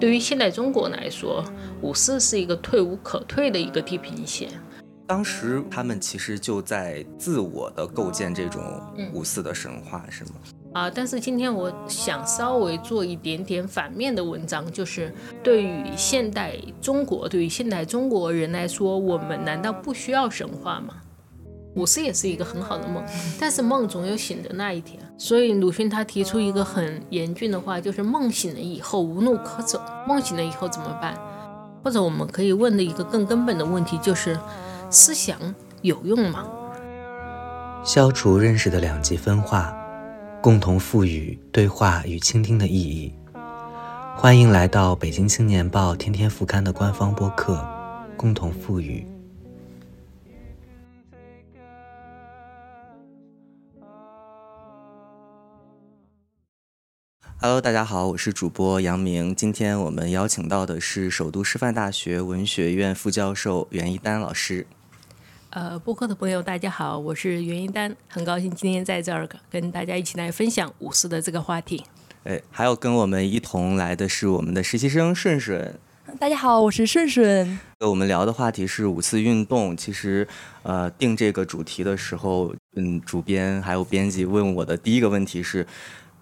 对于现代中国来说，五四是一个退无可退的一个地平线。当时他们其实就在自我的构建这种五四的神话，是吗？啊，但是今天我想稍微做一点点反面的文章，就是对于现代中国，对于现代中国人来说，我们难道不需要神话吗？五四也是一个很好的梦，但是梦总有醒的那一天。所以鲁迅他提出一个很严峻的话，就是梦醒了以后无路可走。梦醒了以后怎么办？或者我们可以问的一个更根本的问题就是：思想有用吗？消除认识的两极分化。共同赋予对话与倾听的意义。欢迎来到北京青年报天天副刊的官方播客《共同赋予》。Hello，大家好，我是主播杨明。今天我们邀请到的是首都师范大学文学院副教授袁一丹老师。呃，播客的朋友，大家好，我是袁一丹，很高兴今天在这儿跟大家一起来分享五四的这个话题。哎，还有跟我们一同来的是我们的实习生顺顺。大家好，我是顺顺。我们聊的话题是五四运动。其实，呃，定这个主题的时候，嗯，主编还有编辑问我的第一个问题是：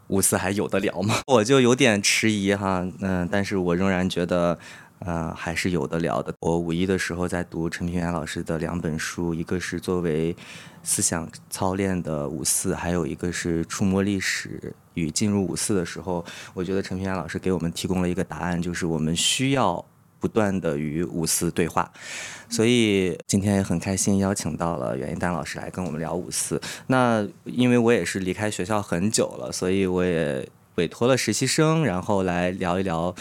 五四还有的聊吗？我就有点迟疑哈，嗯，但是我仍然觉得。呃，还是有的聊的。我五一的时候在读陈平原老师的两本书，一个是作为思想操练的五四，还有一个是触摸历史与进入五四的时候，我觉得陈平原老师给我们提供了一个答案，就是我们需要不断的与五四对话。所以今天也很开心邀请到了袁一丹老师来跟我们聊五四。那因为我也是离开学校很久了，所以我也委托了实习生，然后来聊一聊。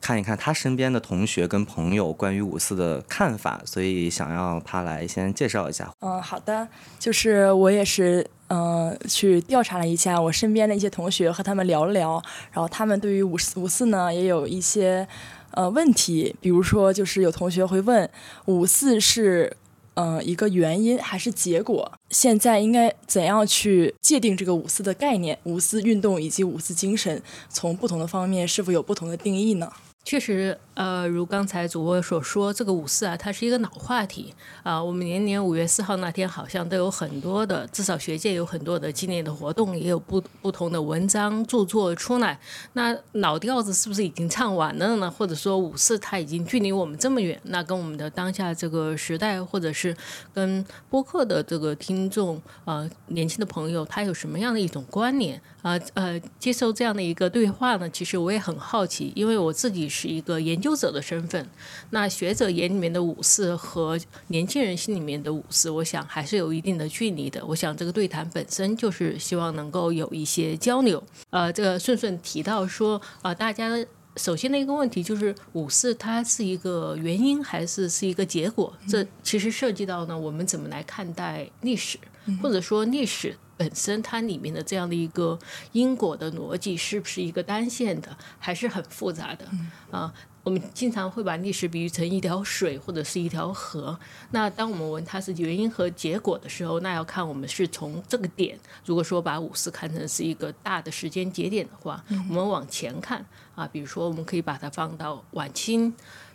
看一看他身边的同学跟朋友关于五四的看法，所以想让他来先介绍一下。嗯，好的，就是我也是，嗯，去调查了一下我身边的一些同学，和他们聊了聊，然后他们对于五四五四呢也有一些呃问题，比如说就是有同学会问五四是。呃，一个原因还是结果？现在应该怎样去界定这个五四的概念？五四运动以及五四精神，从不同的方面是否有不同的定义呢？确实，呃，如刚才主播所说，这个五四啊，它是一个老话题啊。我们年年五月四号那天，好像都有很多的，至少学界有很多的纪念的活动，也有不不同的文章著作出来。那老调子是不是已经唱完了呢？或者说五四它已经距离我们这么远？那跟我们的当下这个时代，或者是跟播客的这个听众啊，年轻的朋友，他有什么样的一种关联？啊呃，接受这样的一个对话呢，其实我也很好奇，因为我自己是一个研究者的身份。那学者眼里面的五四和年轻人心里面的五四，我想还是有一定的距离的。我想这个对谈本身就是希望能够有一些交流。呃，这个顺顺提到说，呃，大家首先的一个问题就是五四它是一个原因还是是一个结果？这其实涉及到呢，我们怎么来看待历史，或者说历史。本身它里面的这样的一个因果的逻辑是不是一个单线的，还是很复杂的啊？我们经常会把历史比喻成一条水或者是一条河。那当我们问它是原因和结果的时候，那要看我们是从这个点。如果说把五四看成是一个大的时间节点的话，我们往前看啊，比如说我们可以把它放到晚清。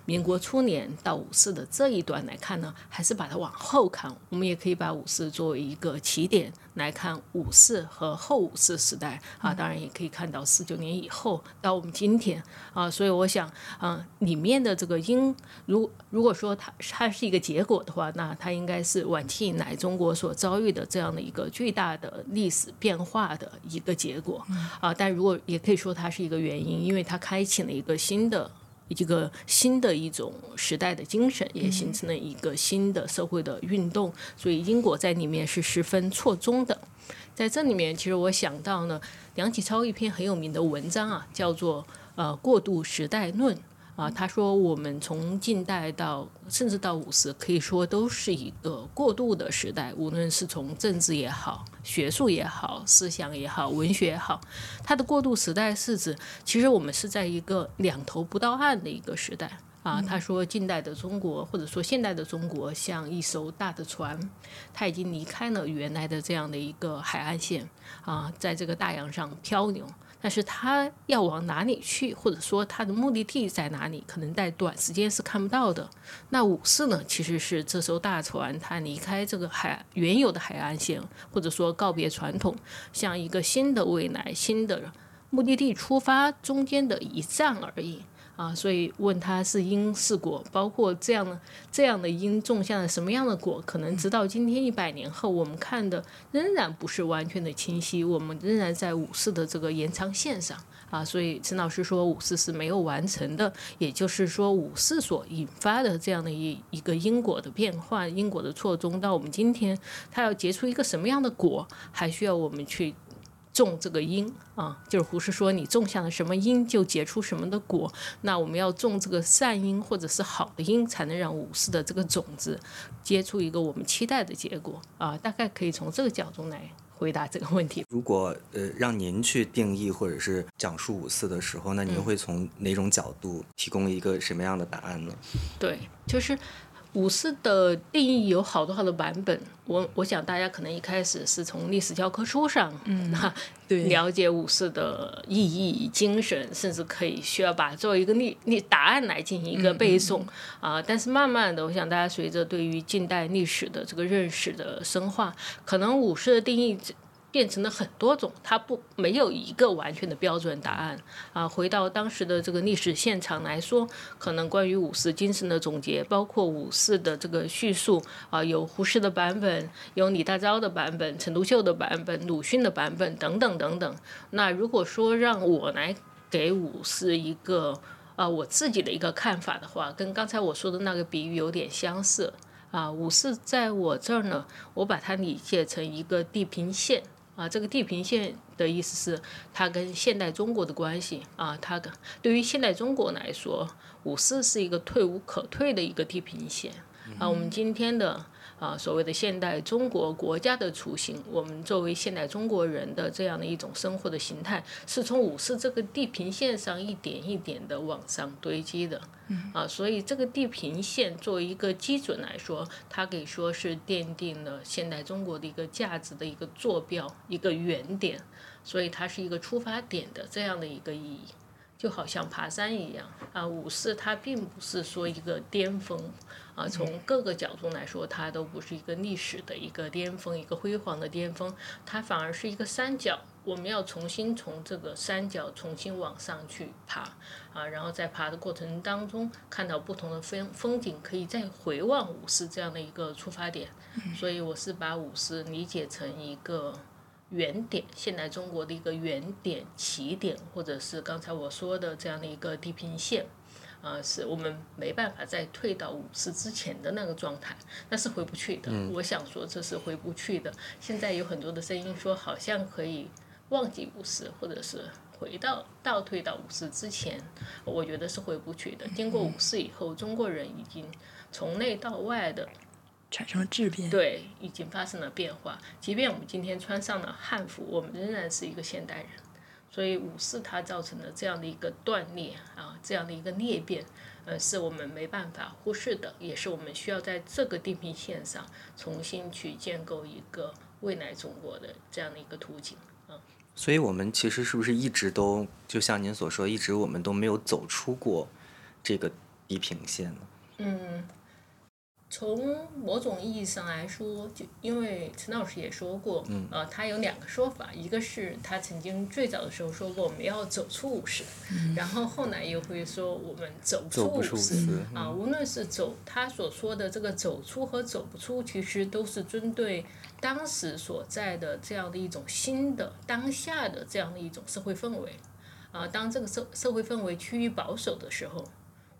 民国初年到五四的这一段来看呢，还是把它往后看。我们也可以把五四作为一个起点来看五四和后五四时代啊，当然也可以看到四九年以后到我们今天啊。所以我想，嗯，里面的这个因，如如果说它它是一个结果的话，那它应该是晚清以来中国所遭遇的这样的一个巨大的历史变化的一个结果啊。但如果也可以说它是一个原因，因为它开启了一个新的。一个新的一种时代的精神，也形成了一个新的社会的运动，所以因果在里面是十分错综的。在这里面，其实我想到呢，梁启超一篇很有名的文章啊，叫做《呃过渡时代论》。啊，他说我们从近代到甚至到五十，可以说都是一个过渡的时代。无论是从政治也好、学术也好、思想也好、文学也好，它的过渡时代是指，其实我们是在一个两头不到岸的一个时代。啊，他说近代的中国或者说现代的中国像一艘大的船，它已经离开了原来的这样的一个海岸线啊，在这个大洋上漂流。但是它要往哪里去，或者说它的目的地在哪里，可能在短时间是看不到的。那五四呢，其实是这艘大船它离开这个海原有的海岸线，或者说告别传统，向一个新的未来、新的目的地出发中间的一站而已。啊，所以问他是因是果，包括这样的这样的因种下了什么样的果，可能直到今天一百年后，我们看的仍然不是完全的清晰，我们仍然在五四的这个延长线上啊。所以陈老师说五四是没有完成的，也就是说五四所引发的这样的一一个因果的变换、因果的错综，到我们今天，它要结出一个什么样的果，还需要我们去。种这个因啊，就是胡适说，你种下了什么因，就结出什么的果。那我们要种这个善因或者是好的因，才能让五四的这个种子结出一个我们期待的结果啊。大概可以从这个角度来回答这个问题。如果呃让您去定义或者是讲述五四的时候，那您会从哪种角度提供一个什么样的答案呢？对，就是。五四的定义有好多好多版本，我我想大家可能一开始是从历史教科书上，嗯，对，了解五四的意义、精神，甚至可以需要把作为一个历历答案来进行一个背诵啊。但是慢慢的，我想大家随着对于近代历史的这个认识的深化，可能五四的定义。变成了很多种，它不没有一个完全的标准答案啊。回到当时的这个历史现场来说，可能关于五四精神的总结，包括五四的这个叙述啊，有胡适的版本，有李大钊的版本，陈独秀的版本，鲁迅的版本等等等等。那如果说让我来给五四一个啊我自己的一个看法的话，跟刚才我说的那个比喻有点相似啊。五四在我这儿呢，我把它理解成一个地平线。啊，这个地平线的意思是它跟现代中国的关系啊，它跟对于现代中国来说，五四是一个退无可退的一个地平线啊，我们今天的。啊，所谓的现代中国国家的雏形，我们作为现代中国人的这样的一种生活的形态，是从五四这个地平线上一点一点的往上堆积的。啊，所以这个地平线作为一个基准来说，它可以说是奠定了现代中国的一个价值的一个坐标、一个原点，所以它是一个出发点的这样的一个意义。就好像爬山一样啊，五四它并不是说一个巅峰啊，从各个角度来说，它都不是一个历史的一个巅峰，一个辉煌的巅峰，它反而是一个山脚，我们要重新从这个山脚重新往上去爬啊，然后在爬的过程当中看到不同的风风景，可以再回望五四这样的一个出发点，所以我是把五四理解成一个。原点，现代中国的一个原点起点，或者是刚才我说的这样的一个地平线，啊，是我们没办法再退到五四之前的那个状态，那是回不去的。我想说这是回不去的。现在有很多的声音说，好像可以忘记五四，或者是回到倒退到五四之前，我觉得是回不去的。经过五四以后，中国人已经从内到外的。产生了质变，对，已经发生了变化。即便我们今天穿上了汉服，我们仍然是一个现代人。所以五四它造成的这样的一个断裂啊，这样的一个裂变，呃，是我们没办法忽视的，也是我们需要在这个地平线上重新去建构一个未来中国的这样的一个图景啊。所以我们其实是不是一直都就像您所说，一直我们都没有走出过这个地平线呢？嗯。从某种意义上来说，就因为陈老师也说过，呃，他有两个说法，一个是他曾经最早的时候说过我们要走出五十，然后后来又会说我们走出五十，啊，无论是走他所说的这个走出和走不出，其实都是针对当时所在的这样的一种新的当下的这样的一种社会氛围，啊，当这个社社会氛围趋于保守的时候。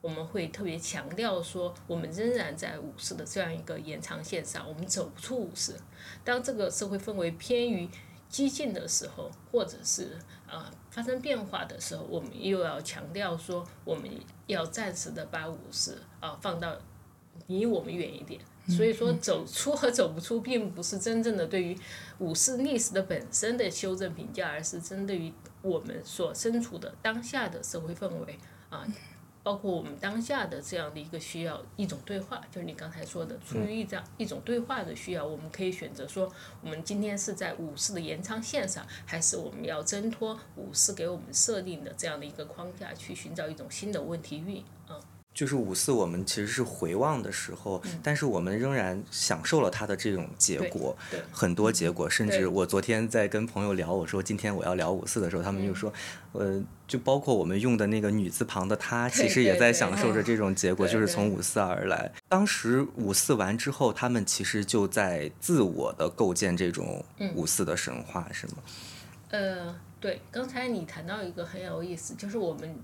我们会特别强调说，我们仍然在五四的这样一个延长线上，我们走不出五四。当这个社会氛围偏于激进的时候，或者是呃发生变化的时候，我们又要强调说，我们要暂时的把五四啊放到离我们远一点。所以说，走出和走不出，并不是真正的对于五四历史的本身的修正评价，而是针对于我们所身处的当下的社会氛围啊。包括我们当下的这样的一个需要，一种对话，就是你刚才说的，出于一张一种对话的需要，我们可以选择说，我们今天是在五四的延长线上，还是我们要挣脱五四给我们设定的这样的一个框架，去寻找一种新的问题域啊。就是五四，我们其实是回望的时候，但是我们仍然享受了它的这种结果，很多结果。甚至我昨天在跟朋友聊，我说今天我要聊五四的时候，他们就说，呃，就包括我们用的那个女字旁的她，其实也在享受着这种结果，就是从五四而来。当时五四完之后，他们其实就在自我的构建这种五四的神话，是吗？呃，对，刚才你谈到一个很有意思，就是我们。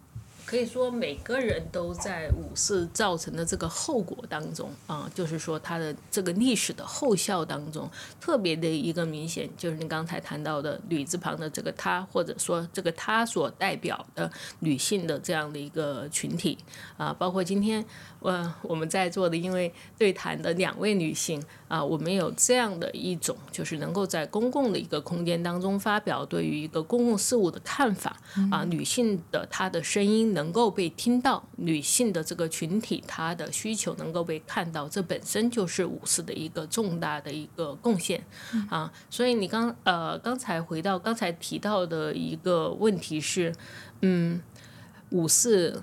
可以说每个人都在五四造成的这个后果当中啊，就是说他的这个历史的后效当中，特别的一个明显，就是你刚才谈到的女字旁的这个她，或者说这个她所代表的女性的这样的一个群体啊，包括今天呃我们在座的因为对谈的两位女性啊，我们有这样的一种，就是能够在公共的一个空间当中发表对于一个公共事务的看法啊，女性的她的声音。能够被听到，女性的这个群体，她的需求能够被看到，这本身就是五四的一个重大的一个贡献啊。所以你刚呃刚才回到刚才提到的一个问题是，嗯，五四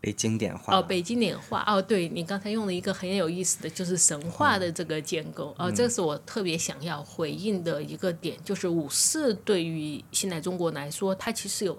被经典化哦，被经典化哦。对你刚才用了一个很有意思的就是神话的这个建构哦，这是我特别想要回应的一个点，就是五四对于现代中国来说，它其实有。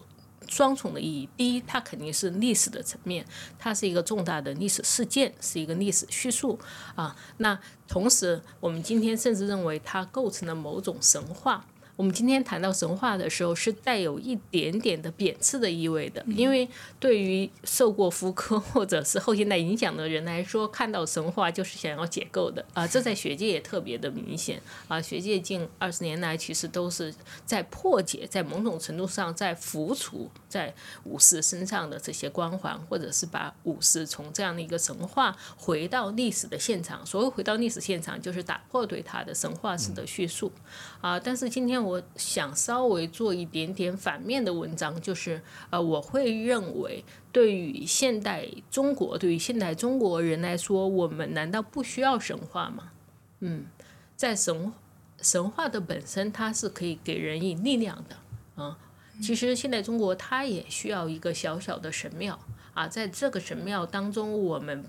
双重的意义，第一，它肯定是历史的层面，它是一个重大的历史事件，是一个历史叙述啊。那同时，我们今天甚至认为它构成了某种神话。我们今天谈到神话的时候，是带有一点点的贬斥的意味的，因为对于受过福柯或者是后现代影响的人来说，看到神话就是想要解构的啊，这在学界也特别的明显啊。学界近二十年来其实都是在破解，在某种程度上在浮除在武士身上的这些光环，或者是把武士从这样的一个神话回到历史的现场。所谓回到历史现场，就是打破对他的神话式的叙述啊。但是今天我。我想稍微做一点点反面的文章，就是呃，我会认为，对于现代中国，对于现代中国人来说，我们难道不需要神话吗？嗯，在神神话的本身，它是可以给人以力量的啊。其实现代中国它也需要一个小小的神庙啊，在这个神庙当中，我们。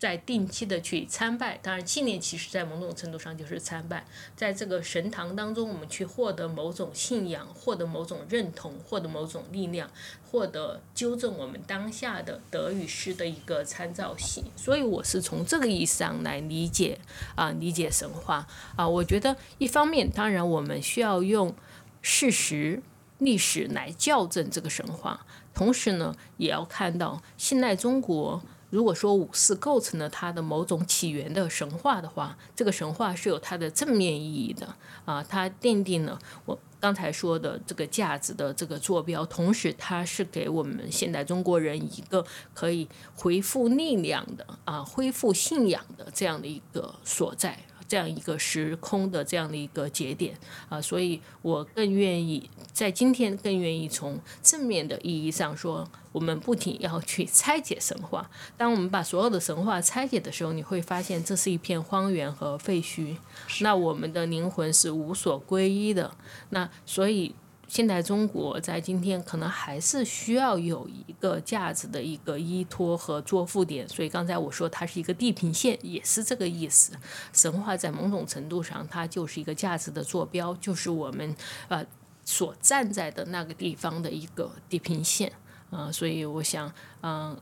在定期的去参拜，当然纪念其实在某种程度上就是参拜，在这个神堂当中，我们去获得某种信仰，获得某种认同，获得某种力量，获得纠正我们当下的得与失的一个参照系。所以我是从这个意义上来理解啊，理解神话啊。我觉得一方面，当然我们需要用事实、历史来校正这个神话，同时呢，也要看到现代中国。如果说五四构成了它的某种起源的神话的话，这个神话是有它的正面意义的啊，它奠定了我刚才说的这个价值的这个坐标，同时它是给我们现代中国人一个可以恢复力量的啊，恢复信仰的这样的一个所在。这样一个时空的这样的一个节点啊，所以我更愿意在今天更愿意从正面的意义上说，我们不仅要去拆解神话。当我们把所有的神话拆解的时候，你会发现这是一片荒原和废墟。那我们的灵魂是无所归依的。那所以。现代中国在今天可能还是需要有一个价值的一个依托和作附点，所以刚才我说它是一个地平线，也是这个意思。神话在某种程度上，它就是一个价值的坐标，就是我们呃所站在的那个地方的一个地平线啊。所以我想，嗯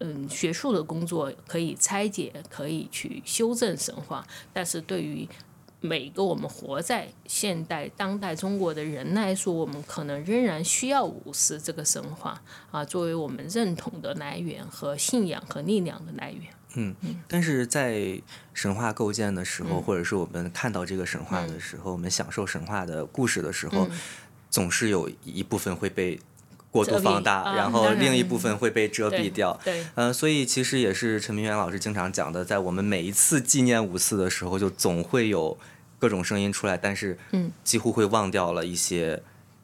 嗯，学术的工作可以拆解，可以去修正神话，但是对于每个我们活在现代当代中国的人来说，我们可能仍然需要五四这个神话啊，作为我们认同的来源和信仰和力量的来源。嗯，但是在神话构建的时候，或者是我们看到这个神话的时候，我们享受神话的故事的时候，总是有一部分会被。过度放大，然后另一部分会被遮蔽掉。对，嗯，所以其实也是陈明远老师经常讲的，在我们每一次纪念五四的时候，就总会有各种声音出来，但是，几乎会忘掉了一些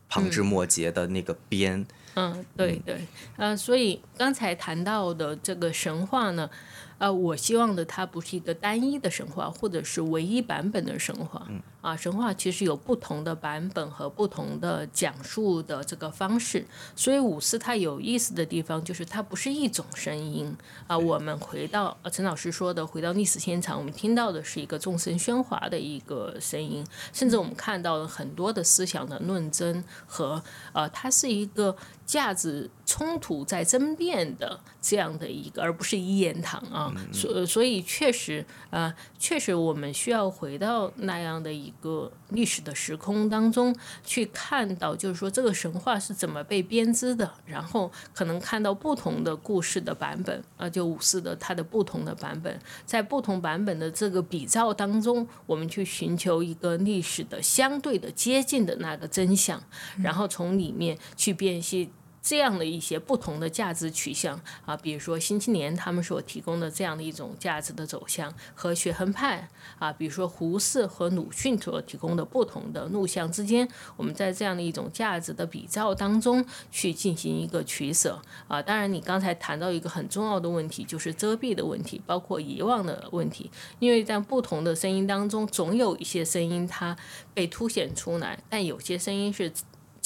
旁枝末节的那个边。嗯，对对，呃，所以刚才谈到的这个神话呢，呃，我希望的它不是一个单一的神话，或者是唯一版本的神话。啊，神话其实有不同的版本和不同的讲述的这个方式，所以五四它有意思的地方就是它不是一种声音啊。我们回到陈老师说的，回到历史现场，我们听到的是一个众声喧哗的一个声音，甚至我们看到了很多的思想的论争和呃，它是一个价值冲突在争辩的这样的一个，而不是一言堂啊。所所以确实啊，确实我们需要回到那样的一。个历史的时空当中去看到，就是说这个神话是怎么被编织的，然后可能看到不同的故事的版本啊，就五四的它的不同的版本，在不同版本的这个比照当中，我们去寻求一个历史的相对的接近的那个真相，然后从里面去辨析。这样的一些不同的价值取向啊，比如说新青年他们所提供的这样的一种价值的走向和学衡派啊，比如说胡适和鲁迅所提供的不同的路向之间，我们在这样的一种价值的比照当中去进行一个取舍啊。当然，你刚才谈到一个很重要的问题，就是遮蔽的问题，包括遗忘的问题，因为在不同的声音当中，总有一些声音它被凸显出来，但有些声音是。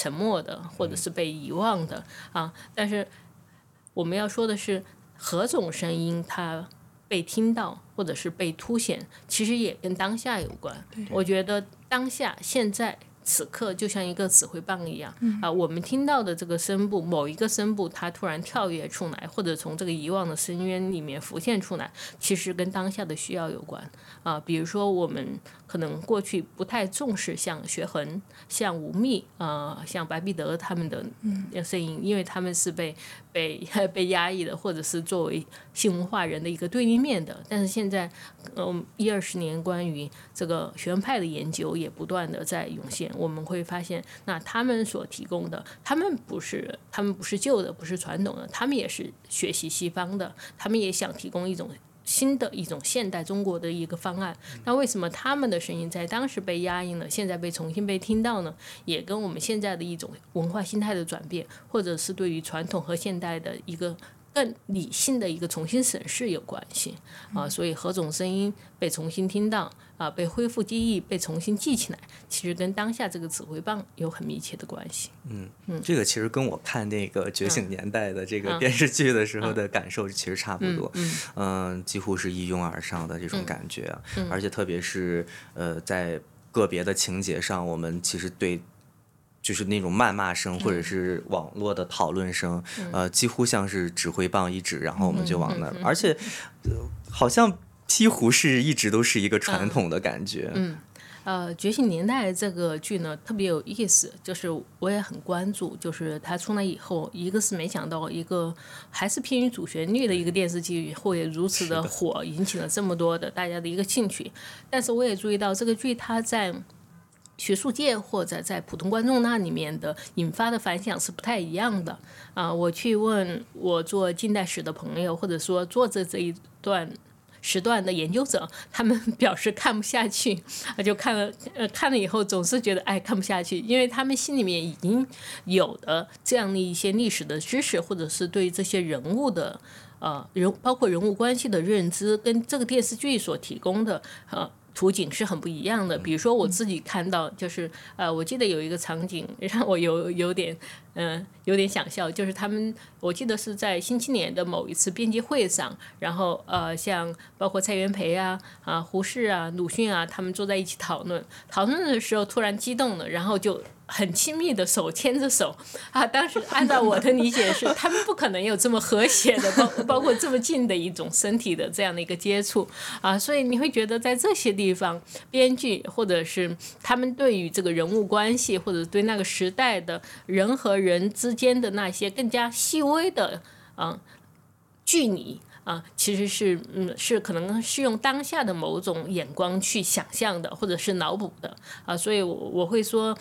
沉默的，或者是被遗忘的啊！但是我们要说的是，何种声音它被听到，或者是被凸显，其实也跟当下有关。我觉得当下现在。此刻就像一个指挥棒一样啊，我们听到的这个声部，某一个声部它突然跳跃出来，或者从这个遗忘的深渊里面浮现出来，其实跟当下的需要有关啊。比如说，我们可能过去不太重视像学恒、像吴宓呃、像白璧德他们的声音，因为他们是被被 被压抑的，或者是作为新文化人的一个对立面的。但是现在，嗯，一二十年关于这个学院派的研究也不断的在涌现。我们会发现，那他们所提供的，他们不是，他们不是旧的，不是传统的，他们也是学习西方的，他们也想提供一种新的一种现代中国的一个方案。那为什么他们的声音在当时被压抑了，现在被重新被听到呢？也跟我们现在的一种文化心态的转变，或者是对于传统和现代的一个。更理性的一个重新审视有关系啊，所以何种声音被重新听到啊，被恢复记忆，被重新记起来，其实跟当下这个指挥棒有很密切的关系。嗯嗯，这个其实跟我看那个《觉醒年代》的这个电视剧的时候的感受其实差不多，嗯，几乎是一拥而上的这种感觉，而且特别是呃，在个别的情节上，我们其实对。就是那种谩骂声，或者是网络的讨论声，呃，几乎像是指挥棒一指，然后我们就往那儿。而且，好像西湖是一直都是一个传统的感觉。嗯，呃，《觉醒年代》这个剧呢特别有意思，就是我也很关注。就是它出来以后，一个是没想到一个还是偏于主旋律的一个电视剧会如此的火，引起了这么多的大家的一个兴趣。但是我也注意到这个剧它在。学术界或者在普通观众那里面的引发的反响是不太一样的啊！我去问我做近代史的朋友，或者说做这这一段时段的研究者，他们 表示看不下去，就看了呃看了以后总是觉得哎看不下去，因为他们心里面已经有的这样的一些历史的知识，或者是对这些人物的呃人包括人物关系的认知，跟这个电视剧所提供的呃。图景是很不一样的，比如说我自己看到，就是呃，我记得有一个场景让我有有点嗯有点想笑，就是他们我记得是在新青年的某一次编辑会上，然后呃像包括蔡元培啊啊胡适啊鲁迅啊他们坐在一起讨论，讨论的时候突然激动了，然后就。很亲密的手牵着手啊！当时按照我的理解是，他们不可能有这么和谐的，包 包括这么近的一种身体的这样的一个接触啊！所以你会觉得在这些地方，编剧或者是他们对于这个人物关系，或者对那个时代的人和人之间的那些更加细微的啊距离啊，其实是嗯是可能是用当下的某种眼光去想象的，或者是脑补的啊！所以我我会说。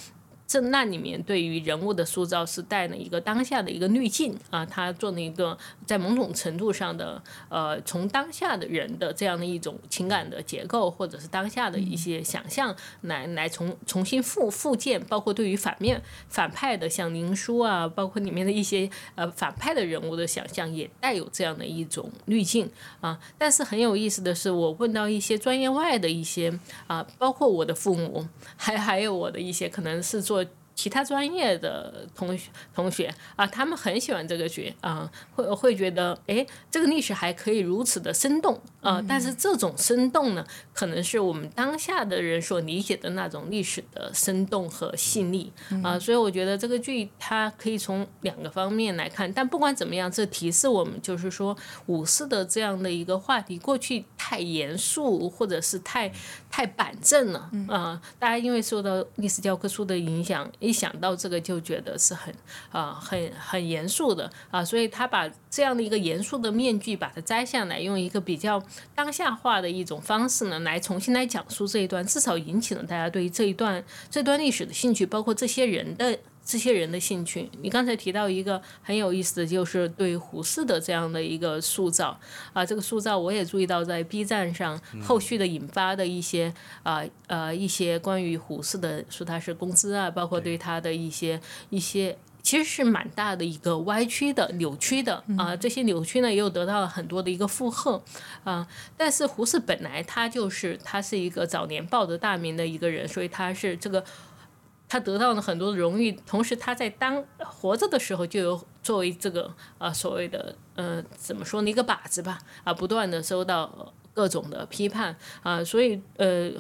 这那里面对于人物的塑造是带了一个当下的一个滤镜啊，他做了一个在某种程度上的呃，从当下的人的这样的一种情感的结构，或者是当下的一些想象来来重重新复复建，包括对于反面反派的像林殊啊，包括里面的一些呃反派的人物的想象，也带有这样的一种滤镜啊。但是很有意思的是，我问到一些专业外的一些啊，包括我的父母，还还有我的一些可能是做。其他专业的同学同学啊，他们很喜欢这个剧啊，会会觉得哎，这个历史还可以如此的生动啊。但是这种生动呢，可能是我们当下的人所理解的那种历史的生动和细腻啊。所以我觉得这个剧它可以从两个方面来看。但不管怎么样，这提示我们就是说，五四的这样的一个话题，过去太严肃或者是太太板正了啊。大家因为受到历史教科书的影响。一想到这个就觉得是很啊很很严肃的啊，所以他把这样的一个严肃的面具把它摘下来，用一个比较当下化的一种方式呢，来重新来讲述这一段，至少引起了大家对于这一段这段历史的兴趣，包括这些人的。这些人的兴趣，你刚才提到一个很有意思的就是对胡适的这样的一个塑造。啊，这个塑造我也注意到在 B 站上后续的引发的一些啊呃一些关于胡适的说他是公知啊，包括对他的一些一些其实是蛮大的一个歪曲的扭曲的啊，这些扭曲呢也有得到了很多的一个附和。啊，但是胡适本来他就是他是一个早年报的大名的一个人，所以他是这个。他得到了很多荣誉，同时他在当活着的时候就有作为这个啊所谓的呃怎么说呢一个靶子吧啊不断的收到各种的批判啊，所以呃。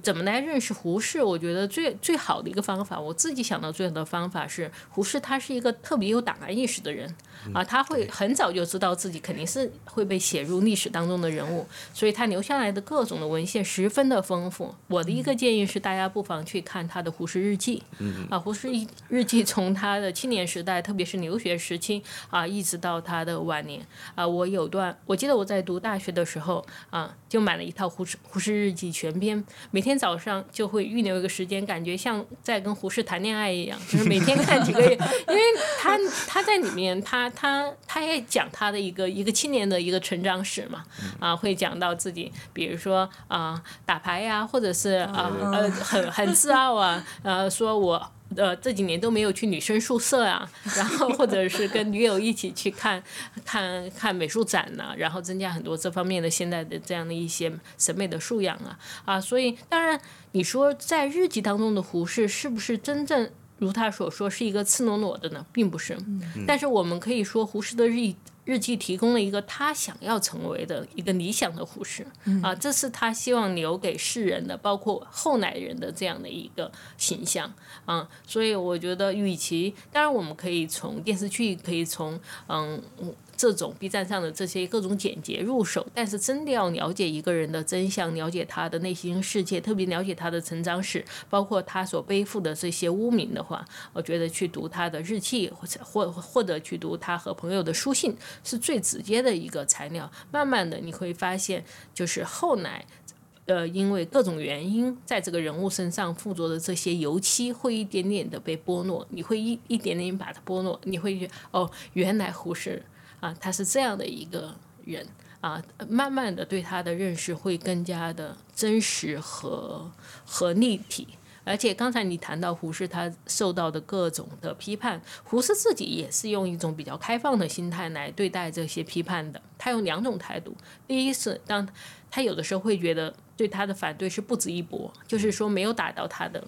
怎么来认识胡适？我觉得最最好的一个方法，我自己想到最好的方法是，胡适他是一个特别有档案意识的人啊，他会很早就知道自己肯定是会被写入历史当中的人物，所以他留下来的各种的文献十分的丰富。我的一个建议是，大家不妨去看他的《胡适日记》啊，《胡适日记》从他的青年时代，特别是留学时期啊，一直到他的晚年。啊，我有段我记得我在读大学的时候啊，就买了一套《胡适胡适日记》全编。每天早上就会预留一个时间，感觉像在跟胡适谈恋爱一样，就是每天看几个月，因为他他在里面，他他他也讲他的一个一个青年的一个成长史嘛，啊，会讲到自己，比如说啊打牌呀，或者是啊呃很很自傲啊，呃说我。呃，这几年都没有去女生宿舍啊，然后或者是跟女友一起去看，看看美术展呢，然后增加很多这方面的现在的这样的一些审美的素养啊啊，所以当然你说在日记当中的胡适是不是真正如他所说是一个赤裸裸的呢？并不是，但是我们可以说胡适的日。日记提供了一个他想要成为的一个理想的胡适啊，这是他希望留给世人的，包括后来人的这样的一个形象啊。所以我觉得，与其当然我们可以从电视剧，可以从嗯。这种 B 站上的这些各种简洁入手，但是真的要了解一个人的真相，了解他的内心世界，特别了解他的成长史，包括他所背负的这些污名的话，我觉得去读他的日记，或者或或者去读他和朋友的书信，是最直接的一个材料。慢慢的你会发现，就是后来，呃，因为各种原因，在这个人物身上附着的这些油漆，会一点点的被剥落，你会一一点点把它剥落，你会觉哦，原来胡适。啊，他是这样的一个人啊，慢慢的对他的认识会更加的真实和和立体。而且刚才你谈到胡适他受到的各种的批判，胡适自己也是用一种比较开放的心态来对待这些批判的。他有两种态度，第一是当他有的时候会觉得对他的反对是不值一驳，就是说没有打到他的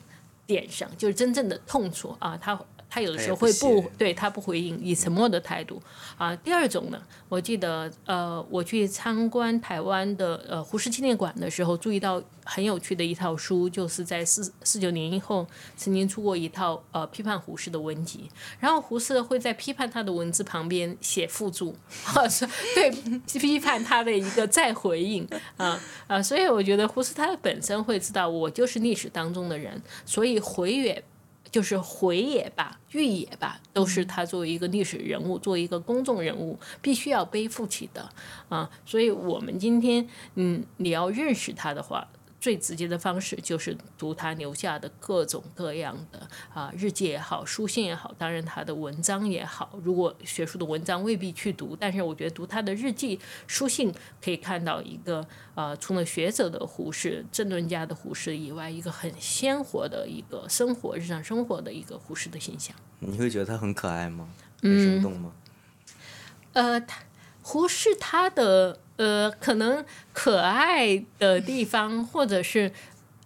点上，就是真正的痛处啊，他。他有的时候会不对他不回应，以沉默的态度啊。第二种呢，我记得呃，我去参观台湾的呃胡适纪念馆的时候，注意到很有趣的一套书，就是在四四九年以后曾经出过一套呃批判胡适的文集。然后胡适会在批判他的文字旁边写附注，是对批判他的一个再回应啊啊。所以我觉得胡适他本身会知道，我就是历史当中的人，所以回也。就是回也罢，誉也罢，都是他作为一个历史人物，作为一个公众人物，必须要背负起的啊。所以，我们今天，嗯，你要认识他的话，最直接的方式就是读他留下的各种各样的啊日记也好，书信也好，当然他的文章也好。如果学术的文章未必去读，但是我觉得读他的日记、书信可以看到一个呃，除了学者的胡适、政论家的胡适以外，一个很鲜活的一个生活、日常生活的一个胡适的形象。你会觉得他很可爱吗？很生动吗？呃，他胡适他的呃，可能可爱的地方，或者是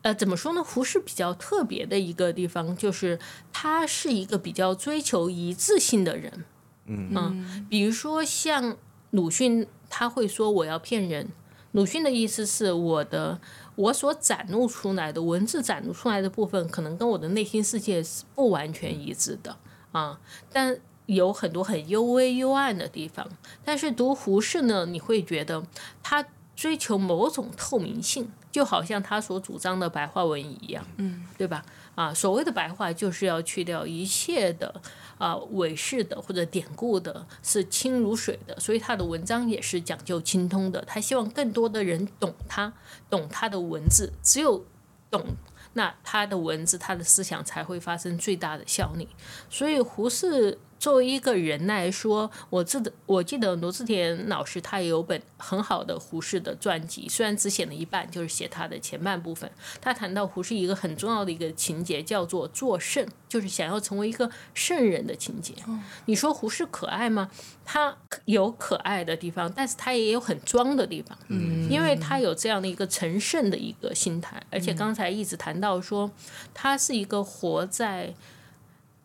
呃，怎么说呢？胡适比较特别的一个地方，就是他是一个比较追求一致性的人。嗯比如说像鲁迅，他会说我要骗人。鲁迅的意思是我的我所展露出来的文字展露出来的部分，可能跟我的内心世界是不完全一致的啊，但有很多很幽微幽暗的地方。但是读胡适呢，你会觉得他追求某种透明性，就好像他所主张的白话文一样，嗯，对吧？啊，所谓的白话就是要去掉一切的啊伪饰的或者典故的，是清如水的，所以他的文章也是讲究清通的。他希望更多的人懂他，懂他的文字，只有懂。那他的文字，他的思想才会发生最大的效力。所以胡适作为一个人来说，我记得我记得罗志田老师他也有本很好的胡适的传记，虽然只写了一半，就是写他的前半部分。他谈到胡适一个很重要的一个情节，叫做做圣，就是想要成为一个圣人的情节。你说胡适可爱吗？他有可爱的地方，但是他也有很装的地方，嗯，因为他有这样的一个成圣的一个心态，而且刚才一直谈到说，他是一个活在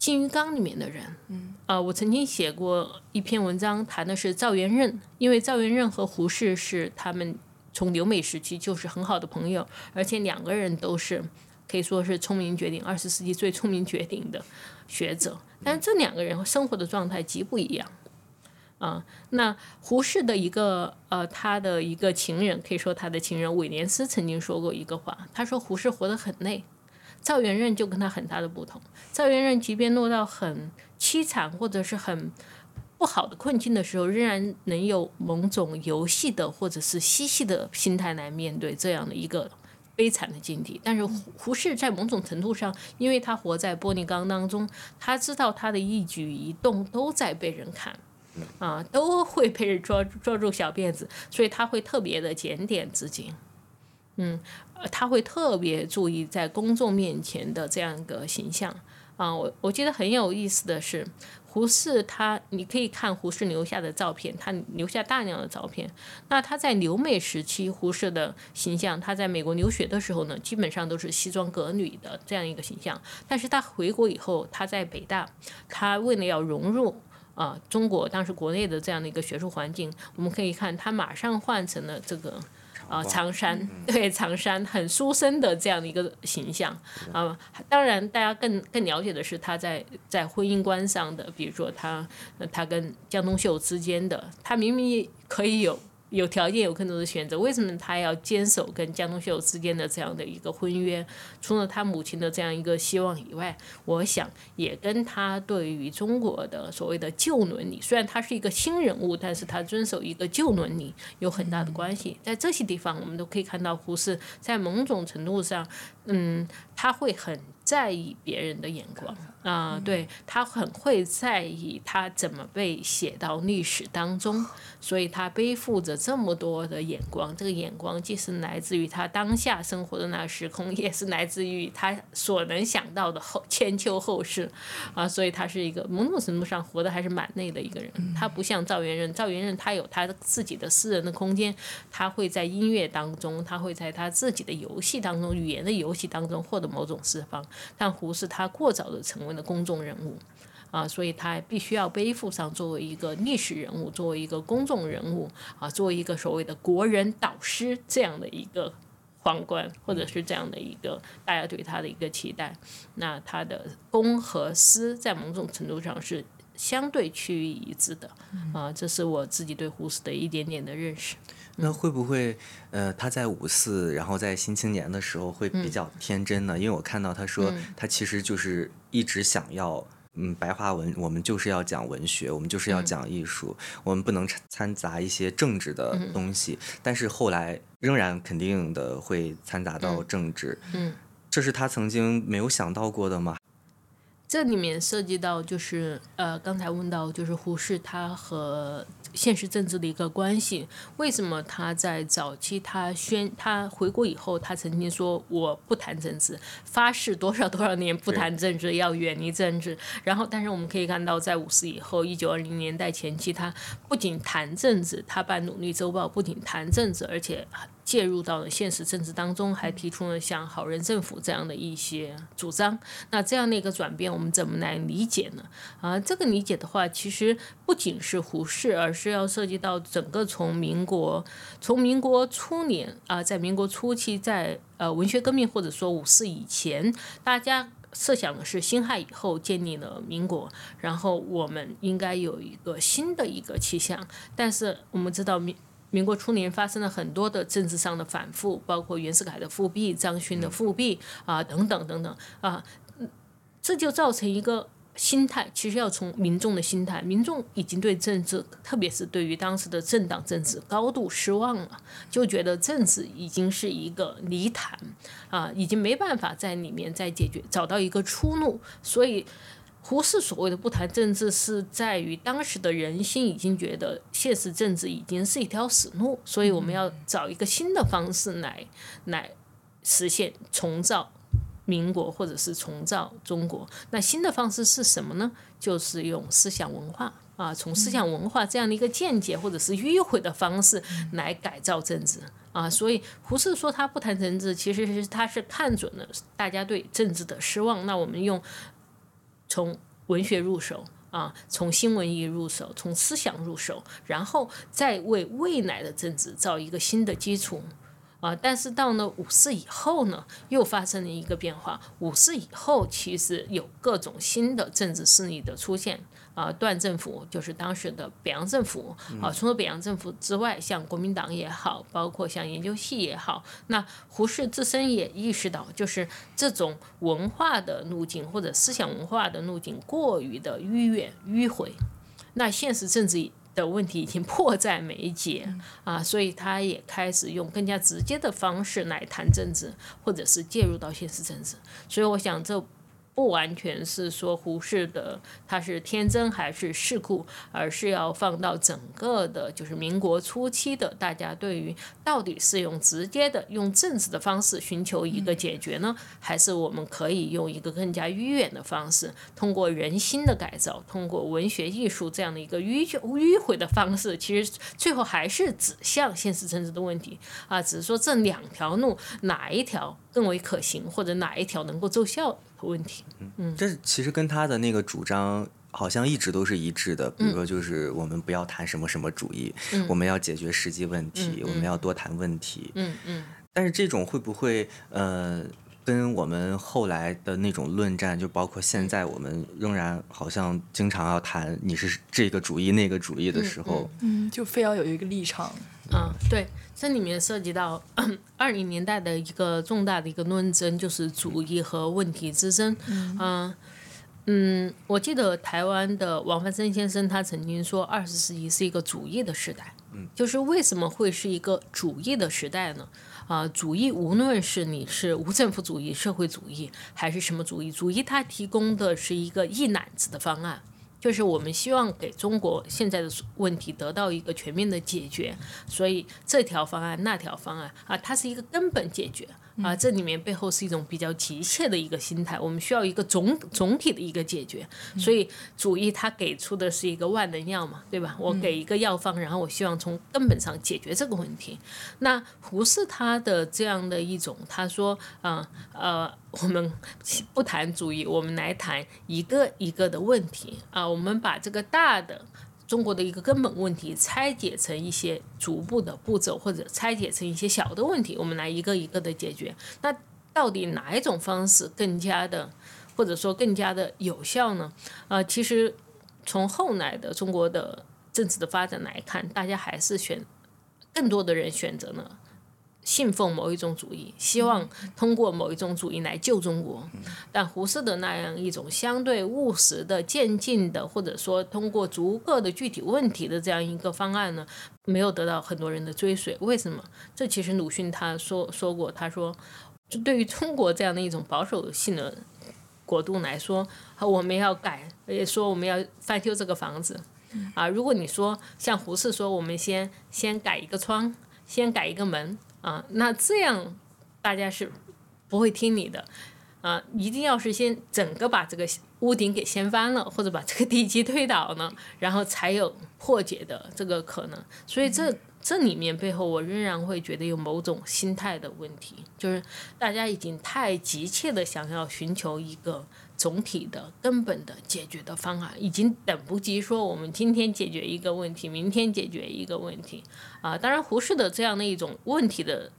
金鱼缸里面的人，嗯，啊、我曾经写过一篇文章，谈的是赵元任，因为赵元任和胡适是他们从留美时期就是很好的朋友，而且两个人都是可以说是聪明绝顶，二十世纪最聪明绝顶的学者，但是这两个人生活的状态极不一样。啊，那胡适的一个呃，他的一个情人，可以说他的情人威廉斯曾经说过一个话，他说胡适活得很累，赵元任就跟他很大的不同。赵元任即便落到很凄惨或者是很不好的困境的时候，仍然能有某种游戏的或者是嬉戏的心态来面对这样的一个悲惨的境地。但是胡胡适在某种程度上，因为他活在玻璃缸当中，他知道他的一举一动都在被人看。啊，都会被人抓抓住小辫子，所以他会特别的检点自己。嗯，呃他会特别注意在公众面前的这样一个形象啊。我我记得很有意思的是，胡适他你可以看胡适留下的照片，他留下大量的照片。那他在留美时期，胡适的形象，他在美国留学的时候呢，基本上都是西装革履的这样一个形象。但是他回国以后，他在北大，他为了要融入。啊、中国当时国内的这样的一个学术环境，我们可以看他马上换成了这个啊、长衫，对长衫很书生的这样的一个形象。啊、当然，大家更更了解的是他在在婚姻观上的，比如说他呃他跟江冬秀之间的，他明明可以有。有条件有更多的选择，为什么他要坚守跟江冬秀之间的这样的一个婚约？除了他母亲的这样一个希望以外，我想也跟他对于中国的所谓的旧伦理，虽然他是一个新人物，但是他遵守一个旧伦理有很大的关系。在这些地方，我们都可以看到胡适在某种程度上，嗯，他会很在意别人的眼光啊、对他很会在意他怎么被写到历史当中，所以他背负着这么多的眼光。这个眼光既是来自于他当下生活的那个时空，也是来自于他所能想到的后千秋后世啊。所以他是一个某种程度上活得还是蛮累的一个人。他不像赵元任，赵元任他有他自己的私人的空间，他会在音乐当中，他会在他自己的游戏当中，语言的游戏当中获得某种释放。但胡适他过早的成为了公众人物。啊，所以他必须要背负上作为一个历史人物，作为一个公众人物啊，作为一个所谓的国人导师这样的一个皇冠，或者是这样的一个大家对他的一个期待。那他的公和私在某种程度上是相对趋于一致的啊，这是我自己对胡适的一点点的认识。那会不会呃，他在五四，然后在新青年的时候会比较天真呢？因为我看到他说，他其实就是一直想要嗯，白话文我们就是要讲文学，我们就是要讲艺术，我们不能掺掺杂一些政治的东西。但是后来仍然肯定的会掺杂到政治。嗯，这是他曾经没有想到过的吗？这里面涉及到就是呃，刚才问到就是胡适他和现实政治的一个关系。为什么他在早期他宣他回国以后，他曾经说我不谈政治，发誓多少多少年不谈政治，要远离政治。然后，但是我们可以看到，在五四以后，一九二零年代前期，他不仅谈政治，他办《努力周报》不仅谈政治，而且。介入到了现实政治当中，还提出了像好人政府这样的一些主张。那这样的一个转变，我们怎么来理解呢？啊，这个理解的话，其实不仅是胡适，而是要涉及到整个从民国，从民国初年啊，在民国初期，在呃文学革命或者说五四以前，大家设想的是辛亥以后建立了民国，然后我们应该有一个新的一个气象。但是我们知道民。民国初年发生了很多的政治上的反复，包括袁世凯的复辟、张勋的复辟啊等等等等啊，这就造成一个心态，其实要从民众的心态，民众已经对政治，特别是对于当时的政党政治高度失望了，就觉得政治已经是一个泥潭啊，已经没办法在里面再解决找到一个出路，所以。胡适所谓的不谈政治，是在于当时的人心已经觉得现实政治已经是一条死路，所以我们要找一个新的方式来来实现重造民国或者是重造中国。那新的方式是什么呢？就是用思想文化啊，从思想文化这样的一个见解或者是迂回的方式来改造政治啊。所以胡适说他不谈政治，其实是他是看准了大家对政治的失望。那我们用。从文学入手啊，从新文艺入手，从思想入手，然后再为未来的政治造一个新的基础。啊。但是到了五四以后呢，又发生了一个变化。五四以后，其实有各种新的政治势力的出现。啊，段政府就是当时的北洋政府啊。除了北洋政府之外，像国民党也好，包括像研究系也好，那胡适自身也意识到，就是这种文化的路径或者思想文化的路径过于的迂远迂回，那现实政治的问题已经迫在眉睫啊，所以他也开始用更加直接的方式来谈政治，或者是介入到现实政治。所以我想这。不完全是说胡适的他是天真还是世故，而是要放到整个的，就是民国初期的大家对于到底是用直接的用政治的方式寻求一个解决呢，还是我们可以用一个更加迂远的方式，通过人心的改造，通过文学艺术这样的一个迂迂回的方式，其实最后还是指向现实政治的问题啊，只是说这两条路哪一条更为可行，或者哪一条能够奏效。问题，嗯，这其实跟他的那个主张好像一直都是一致的。比如说，就是我们不要谈什么什么主义，我们要解决实际问题，我们要多谈问题。嗯嗯。但是这种会不会呃，跟我们后来的那种论战，就包括现在我们仍然好像经常要谈你是这个主义那个主义的时候，嗯，就非要有一个立场。嗯，对。这里面涉及到 二零年代的一个重大的一个论争，就是主义和问题之争。嗯嗯，我记得台湾的王汎森先生他曾经说，二十世纪是一个主义的时代。嗯，就是为什么会是一个主义的时代呢？啊，主义无论是你是无政府主义、社会主义还是什么主义，主义它提供的是一个一揽子的方案。就是我们希望给中国现在的问题得到一个全面的解决，所以这条方案、那条方案啊，它是一个根本解决。啊，这里面背后是一种比较急切的一个心态，我们需要一个总总体的一个解决，所以主义它给出的是一个万能药嘛，对吧？我给一个药方，然后我希望从根本上解决这个问题。那胡适他的这样的一种，他说，啊呃，我们不谈主义，我们来谈一个一个的问题啊，我们把这个大的。中国的一个根本问题拆解成一些逐步的步骤，或者拆解成一些小的问题，我们来一个一个的解决。那到底哪一种方式更加的，或者说更加的有效呢？呃，其实从后来的中国的政治的发展来看，大家还是选更多的人选择呢信奉某一种主义，希望通过某一种主义来救中国。但胡适的那样一种相对务实的、渐进的，或者说通过逐个的具体问题的这样一个方案呢，没有得到很多人的追随。为什么？这其实鲁迅他说说过，他说，就对于中国这样的一种保守性的国度来说，我们要改，也说我们要翻修这个房子。啊，如果你说像胡适说，我们先先改一个窗，先改一个门。啊，那这样大家是不会听你的啊！一定要是先整个把这个屋顶给掀翻了，或者把这个地基推倒呢，然后才有破解的这个可能。所以这这里面背后，我仍然会觉得有某种心态的问题，就是大家已经太急切的想要寻求一个总体的根本的解决的方案，已经等不及说我们今天解决一个问题，明天解决一个问题。啊，当然，胡适的这样的一种问题的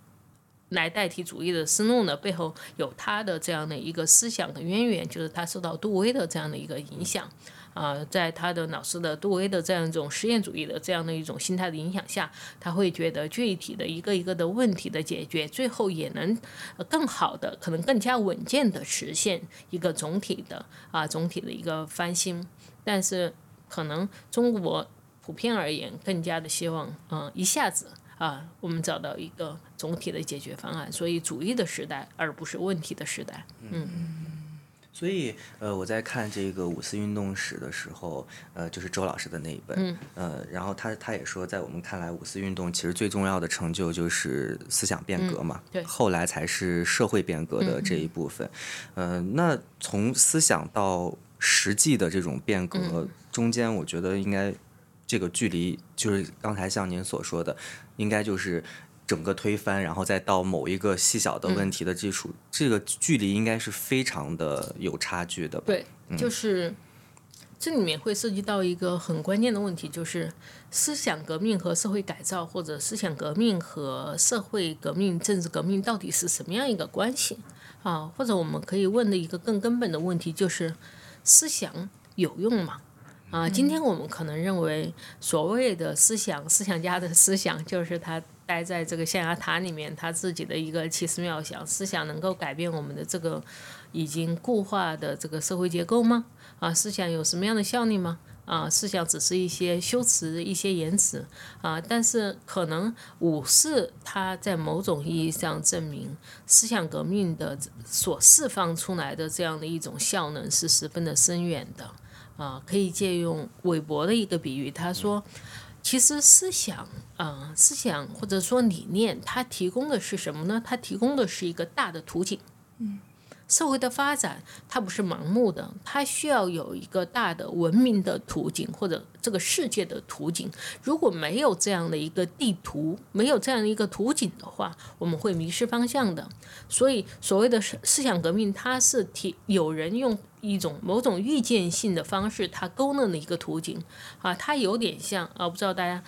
来代替主义的思路呢，背后有他的这样的一个思想的渊源，就是他受到杜威的这样的一个影响。啊，在他的老师的杜威的这样一种实验主义的这样的一种心态的影响下，他会觉得具体的一个一个的问题的解决，最后也能更好的，可能更加稳健的实现一个总体的啊总体的一个翻新。但是，可能中国。普遍而言，更加的希望，嗯，一下子啊，我们找到一个总体的解决方案。所以，主义的时代，而不是问题的时代。嗯。所以，呃，我在看这个五四运动史的时候，呃，就是周老师的那一本，嗯，呃，然后他他也说，在我们看来，五四运动其实最重要的成就就是思想变革嘛，对，后来才是社会变革的这一部分。嗯，那从思想到实际的这种变革中间，我觉得应该。这个距离就是刚才像您所说的，应该就是整个推翻，然后再到某一个细小的问题的基础，这个距离应该是非常的有差距的。对，就是这里面会涉及到一个很关键的问题，就是思想革命和社会改造，或者思想革命和社会革命、政治革命到底是什么样一个关系啊？或者我们可以问的一个更根本的问题就是：思想有用吗？啊，今天我们可能认为所谓的思想，思想家的思想就是他待在这个象牙塔里面，他自己的一个奇思妙想。思想能够改变我们的这个已经固化的这个社会结构吗？啊，思想有什么样的效力吗？啊，思想只是一些修辞、一些言辞啊。但是可能五四他在某种意义上证明，思想革命的所释放出来的这样的一种效能是十分的深远的。啊，可以借用韦伯的一个比喻，他说，其实思想，啊，思想或者说理念，它提供的是什么呢？它提供的是一个大的图景。嗯。社会的发展，它不是盲目的，它需要有一个大的文明的图景或者这个世界的图景。如果没有这样的一个地图，没有这样的一个图景的话，我们会迷失方向的。所以，所谓的思思想革命，它是提有人用一种某种预见性的方式，它勾勒的一个图景啊，它有点像啊，不知道大家。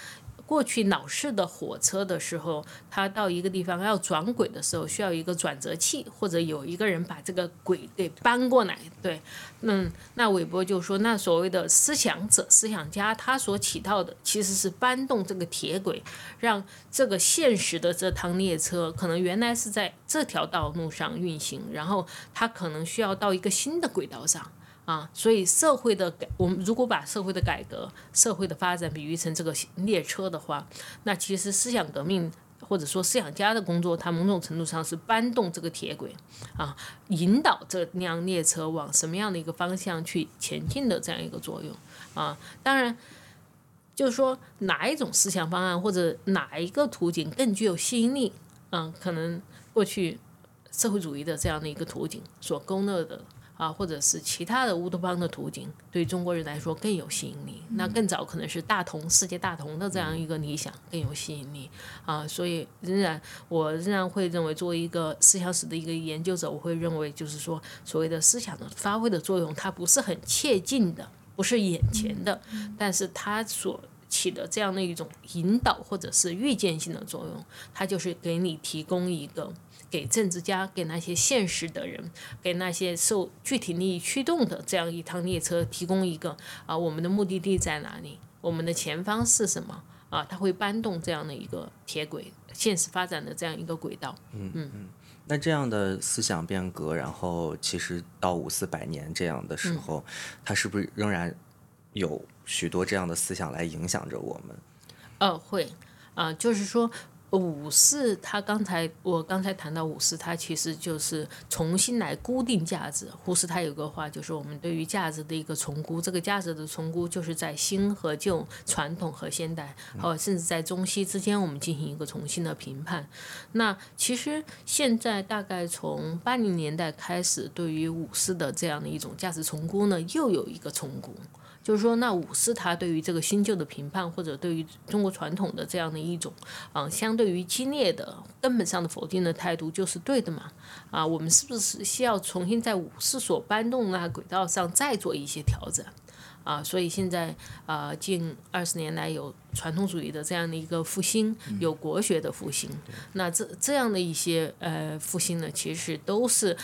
过去老式的火车的时候，它到一个地方要转轨的时候，需要一个转折器，或者有一个人把这个轨给搬过来。对，嗯，那韦伯就说，那所谓的思想者、思想家，他所起到的其实是搬动这个铁轨，让这个现实的这趟列车可能原来是在这条道路上运行，然后它可能需要到一个新的轨道上。啊，所以社会的改，我们如果把社会的改革、社会的发展比喻成这个列车的话，那其实思想革命或者说思想家的工作，它某种程度上是搬动这个铁轨，啊，引导这辆列车往什么样的一个方向去前进的这样一个作用。啊，当然，就是说哪一种思想方案或者哪一个途径更具有吸引力，嗯，可能过去社会主义的这样的一个途径所勾勒的。啊，或者是其他的乌托邦的图景，对中国人来说更有吸引力。那更早可能是大同世界大同的这样一个理想更有吸引力啊。所以仍然，我仍然会认为，作为一个思想史的一个研究者，我会认为，就是说，所谓的思想的发挥的作用，它不是很切近的，不是眼前的，但是它所起的这样的一种引导或者是预见性的作用，它就是给你提供一个。给政治家，给那些现实的人，给那些受具体利益驱动的这样一趟列车提供一个啊，我们的目的地在哪里？我们的前方是什么？啊，它会搬动这样的一个铁轨现实发展的这样一个轨道。嗯嗯。嗯那这样的思想变革，然后其实到五四百年这样的嗯时候，它是不是仍然有许多这样的思想来影响着我们？呃，会啊、就是说五四，他刚才我刚才谈到五四，它其实就是重新来固定价值。胡适他有个话，就是我们对于价值的一个重估，这个价值的重估就是在新和旧、传统和现代，哦甚至在中西之间，我们进行一个重新的评判。那其实现在大概从八零年代开始，对于五四的这样的一种价值重估呢，又有一个重估。就是说，那五四他对于这个新旧的评判，或者对于中国传统的这样的一种，啊、相对于激烈的、根本上的否定的态度，就是对的嘛？啊，我们是不是需要重新在五四所搬动的那轨道上再做一些调整？啊，所以现在啊、近二十年来有传统主义的这样的一个复兴，有国学的复兴，那这这样的一些呃复兴呢，其实都是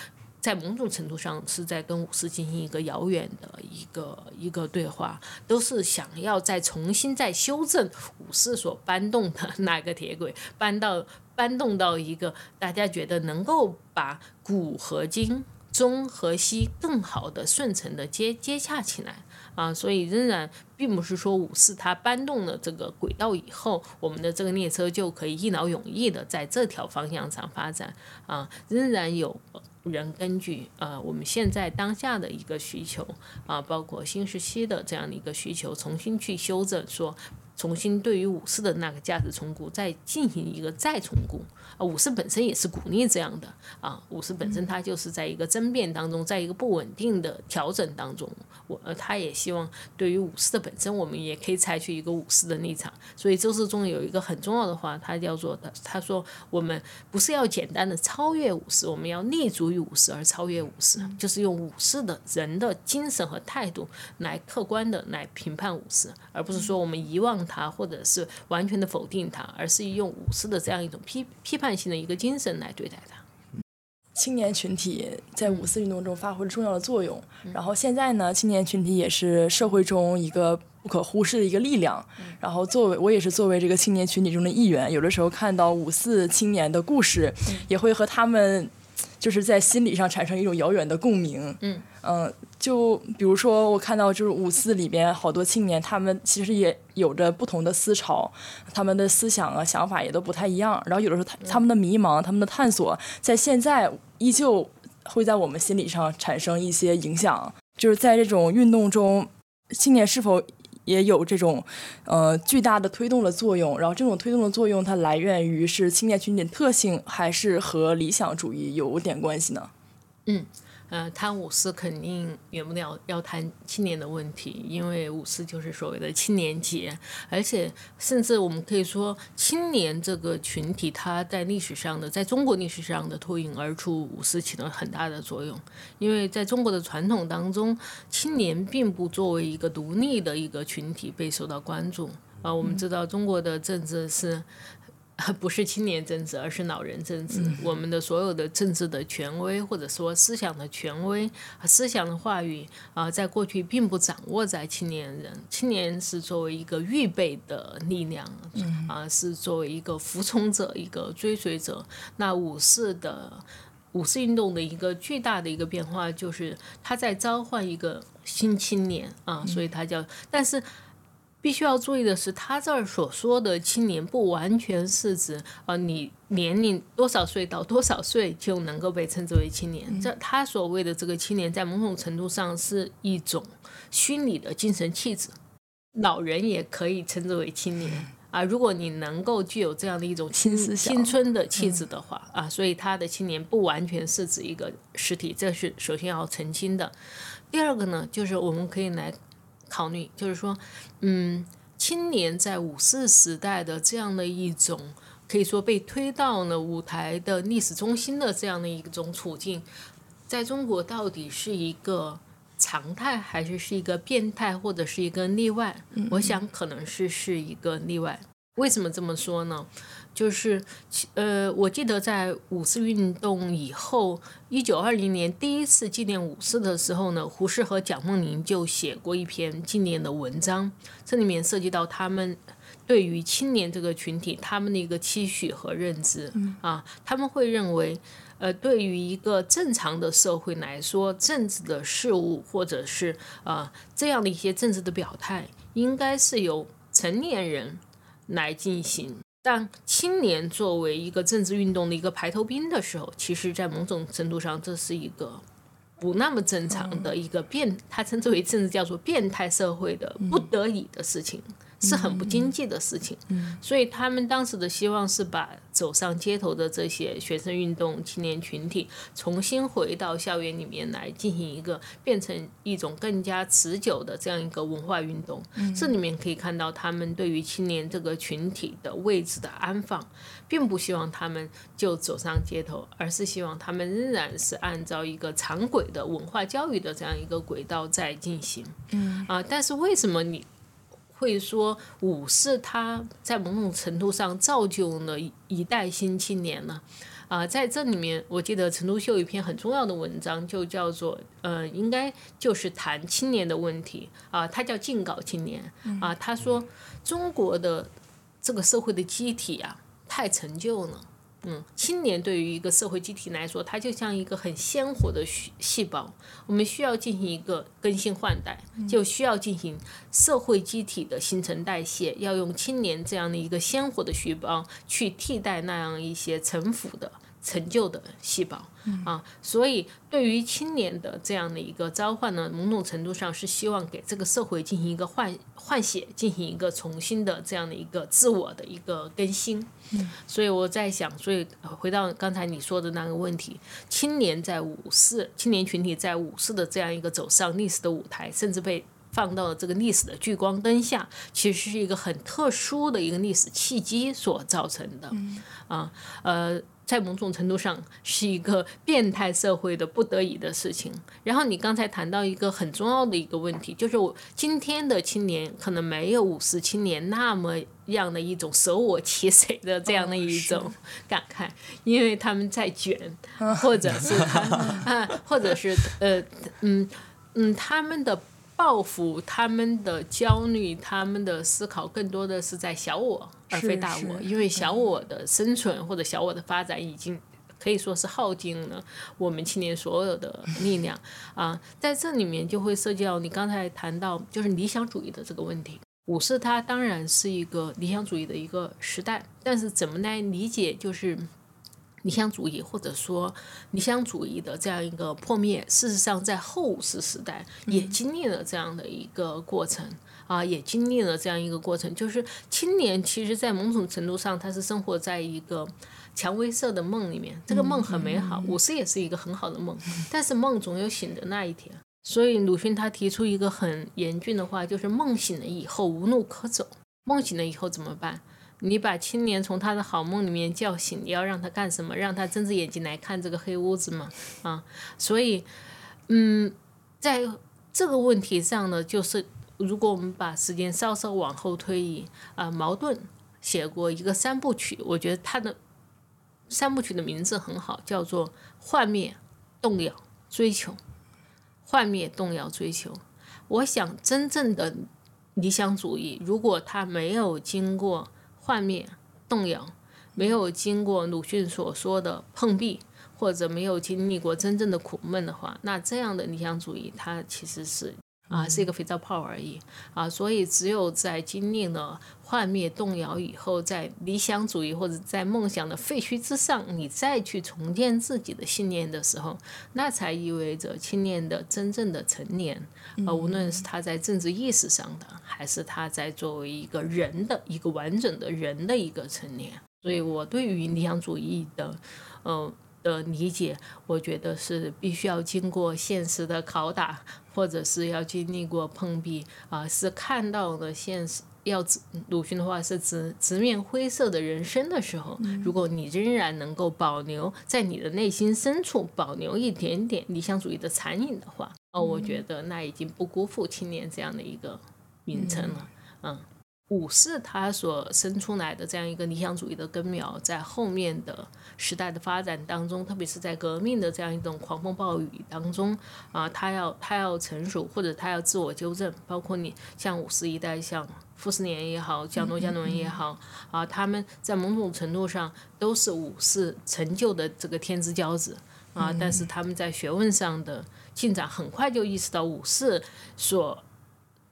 在某种程度上是在跟五四进行一个遥远的一个一个对话，都是想要再重新再修正五四所搬动的那个铁轨，搬到搬动到一个大家觉得能够把古和今、中和西更好的顺承的接接洽起来。啊，所以仍然并不是说五四它搬动了这个轨道以后，我们的这个列车就可以一劳永逸的在这条方向上发展啊，仍然有人根据呃我们现在当下的一个需求啊，包括新时期的这样的一个需求，重新去修正说。重新对于五四的那个价值重估，再进行一个再重估，五四本身也是鼓励这样的啊，五四本身它就是在一个争辩当中，在一个不稳定的调整当中，我呃，他也希望对于五四的本身，我们也可以采取一个五四的立场。所以周世宗有一个很重要的话，他叫做他，他说我们不是要简单的超越五四，我们要立足于五四而超越五四，就是用五四的人的精神和态度来客观的来评判五四，而不是说我们遗忘它或者是完全的否定它，而是用五四的这样一种批批判性的一个精神来对待它。青年群体在五四运动中发挥了重要的作用。然后现在呢，青年群体也是社会中一个不可忽视的一个力量。然后作为我也是作为这个青年群体中的一员，有的时候看到五四青年的故事，也会和他们就是在心理上产生一种遥远的共鸣。嗯嗯，就比如说我看到就是五四里边好多青年，他们其实也有着不同的思潮，他们的思想啊想法也都不太一样。然后有的时候他他们的迷茫，他们的探索，在现在依旧会在我们心理上产生一些影响。就是在这种运动中，青年是否也有这种呃巨大的推动的作用？然后这种推动的作用，它来源于是青年群体的特性，还是和理想主义有点关系呢？嗯呃，谈五四肯定免不了要谈青年的问题，因为五四就是所谓的青年节，而且甚至我们可以说，青年这个群体，它在历史上的，在中国历史上的脱颖而出，五四起了很大的作用。因为在中国的传统当中，青年并不作为一个独立的一个群体被受到关注。啊、我们知道中国的政治是不是青年政治，而是老人政治。我们的所有的政治的权威，或者说思想的权威、思想的话语啊、在过去并不掌握在青年人。青年是作为一个预备的力量，啊、是作为一个服从者、一个追随者。那五四的五四运动的一个巨大的一个变化，就是他在召唤一个新青年啊，所以他叫，但是。必须要注意的是，他这儿所说的青年不完全是指呃你年龄多少岁到多少岁就能够被称之为青年。这他所谓的这个青年，在某种程度上是一种虚拟的精神气质，老人也可以称之为青年。啊，如果你能够具有这样的一种青新思想青春的气质的话，啊，所以他的青年不完全是指一个实体，这是首先要澄清的。第二个呢，就是我们可以来考虑，就是说，嗯，青年在五四时代的这样的一种可以说被推到了舞台的历史中心的这样的一种处境，在中国到底是一个常态，还是是一个变态，或者是一个例外？我想可能是是一个例外。为什么这么说呢？就是呃，我记得在五四运动以后，一九二零年第一次纪念五四的时候呢，胡适和蒋梦麟就写过一篇纪念的文章，这里面涉及到他们对于青年这个群体他们的一个期许和认知啊，他们会认为，呃，对于一个正常的社会来说，政治的事物或者是啊这样的一些政治的表态，应该是由成年人来进行。但青年作为一个政治运动的一个排头兵的时候，其实，在某种程度上，这是一个不那么正常的一个变，他称之为政治叫做变态社会的不得已的事情。是很不经济的事情，所以他们当时的希望是把走上街头的这些学生运动青年群体重新回到校园里面来进行一个变成一种更加持久的这样一个文化运动。这里面可以看到他们对于青年这个群体的位置的安放，并不希望他们就走上街头，而是希望他们仍然是按照一个常轨的文化教育的这样一个轨道在进行。嗯啊，但是为什么你？会说五四他在某种程度上造就了一代新青年呢？啊，在这里面，我记得陈独秀一篇很重要的文章，就叫做呃，应该就是谈青年的问题啊，他叫禁稿青年啊，他说中国的这个社会的机体啊，太陈旧了。嗯，青年对于一个社会机体来说，它就像一个很鲜活的细细胞，我们需要进行一个更新换代，就需要进行社会机体的新陈代谢，要用青年这样的一个鲜活的细胞去替代那样一些陈腐的。陈旧的细胞啊，所以对于青年的这样的一个召唤呢，某种程度上是希望给这个社会进行一个换换血，进行一个重新的这样的一个自我的一个更新。所以我在想，所以回到刚才你说的那个问题，青年在五四，青年群体在五四的这样一个走上历史的舞台，甚至被放到了这个历史的聚光灯下，其实是一个很特殊的一个历史契机所造成的。啊，呃。在某种程度上是一个变态社会的不得已的事情。然后你刚才谈到一个很重要的一个问题，就是我今天的青年可能没有五四青年那么样的一种舍我其谁的这样的一种感慨，因为他们在卷，或者是他啊，或者是呃嗯嗯他们的。报复他们的焦虑，他们的思考更多的是在小我而非大我，因为小我的生存或者小我的发展已经可以说是耗尽了我们青年所有的力量啊，在这里面就会涉及到你刚才谈到就是理想主义的这个问题。五四它当然是一个理想主义的一个时代，但是怎么来理解就是。理想主义或者说理想主义的这样一个破灭，事实上在后五四时代也经历了这样的一个过程啊，也经历了这样一个过程。就是青年其实，在某种程度上，他是生活在一个蔷薇色的梦里面，这个梦很美好，五四也是一个很好的梦，但是梦总有醒的那一天。所以鲁迅他提出一个很严峻的话，就是梦醒了以后无路可走，梦醒了以后怎么办？你把青年从他的好梦里面叫醒，你要让他干什么？让他睁着眼睛来看这个黑屋子嘛？啊，所以，嗯，在这个问题上呢，就是如果我们把时间稍稍往后推移，啊，矛盾写过一个三部曲，我觉得他的三部曲的名字很好，叫做《幻灭、动摇、追求》。幻灭、动摇、追求。我想，真正的理想主义，如果他没有经过。幻灭、动摇，没有经过鲁迅所说的碰壁，或者没有经历过真正的苦闷的话，那这样的理想主义，它其实是啊，是一个肥皂泡而已啊。所以，只有在经历了幻灭、动摇以后，在理想主义或者在梦想的废墟之上，你再去重建自己的信念的时候，那才意味着青年的真正的成年。啊，无论是他在政治意识上的，还是他在作为一个人的一个完整的人的一个成年，所以我对于理想主义的，呃的理解，我觉得是必须要经过现实的拷打，或者是要经历过碰壁啊，是看到了现实。要鲁迅的话是直直面灰色的人生的时候，如果你仍然能够保留在你的内心深处保留一点点理想主义的残影的话。哦，我觉得那已经不辜负青年这样的一个名称了。嗯，五四他所生出来的这样一个理想主义的根苗，在后面的时代的发展当中，特别是在革命的这样一种狂风暴雨当中，啊，他要他要成熟，或者他要自我纠正，包括你像五四一代，像傅斯年也好，像罗家伦也好，啊，他们在某种程度上都是五四成就的这个天之骄子，啊，但是他们在学问上的进展很快就意识到五四所。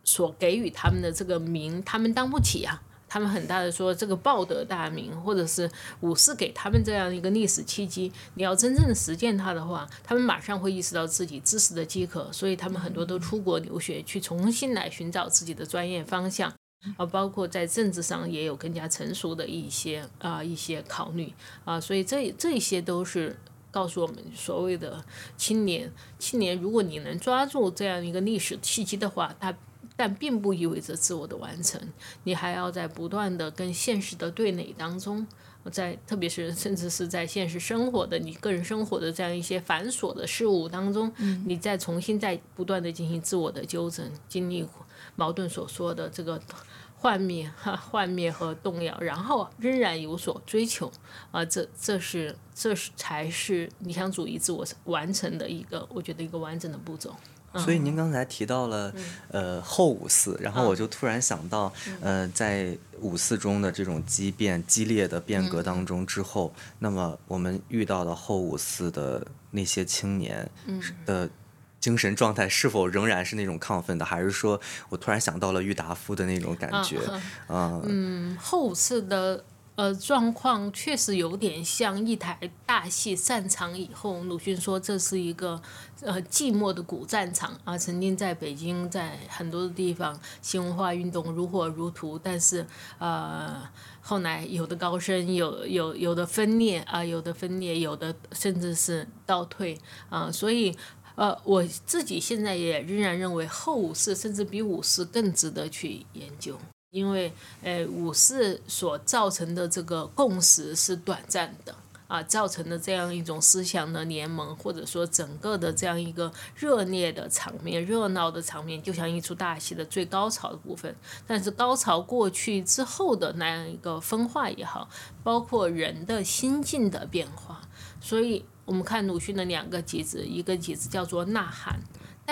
所给予他们的这个名，他们当不起啊！他们很大的说这个报得大名，或者是武士给他们这样一个历史契机。你要真正的实践它的话，他们马上会意识到自己知识的饥渴，所以他们很多都出国留学，去重新来寻找自己的专业方向啊，包括在政治上也有更加成熟的一些啊一些考虑啊，所以这这些都是告诉我们所谓的青年青年，如果你能抓住这样一个历史契机的话，他。但并不意味着自我的完成，你还要在不断的跟现实的对垒当中，在特别是甚至是在现实生活的你个人生活的这样一些繁琐的事物当中，你再重新再不断的进行自我的纠正，经历矛盾所说的这个幻灭、哈幻灭和动摇，然后仍然有所追求，啊，这这是这是才是理想主义自我完成的一个，我觉得一个完整的步骤。所以您刚才提到了，呃，后五四，然后我就突然想到，呃，在五四中的这种激变、激烈的变革当中之后，那么我们遇到的后五四的那些青年的精神状态是否仍然是那种亢奋的，还是说我突然想到了郁达夫的那种感觉？啊，嗯，后五四的。呃，状况确实有点像一台大戏散场以后，鲁迅说这是一个呃寂寞的古战场啊。曾经在北京，在很多的地方，新文化运动如火如荼，但是呃后来有的高升，有有有的分裂啊，有的分裂，有的甚至是倒退啊。所以呃，我自己现在也仍然认为后五四甚至比五四更值得去研究。因为，呃，五四所造成的这个共识是短暂的，啊，造成的这样一种思想的联盟，或者说整个的这样一个热烈的场面、热闹的场面，就像一出大戏的最高潮的部分。但是高潮过去之后的那样一个分化也好，包括人的心境的变化，所以我们看鲁迅的两个集子，一个集子叫做《呐喊》。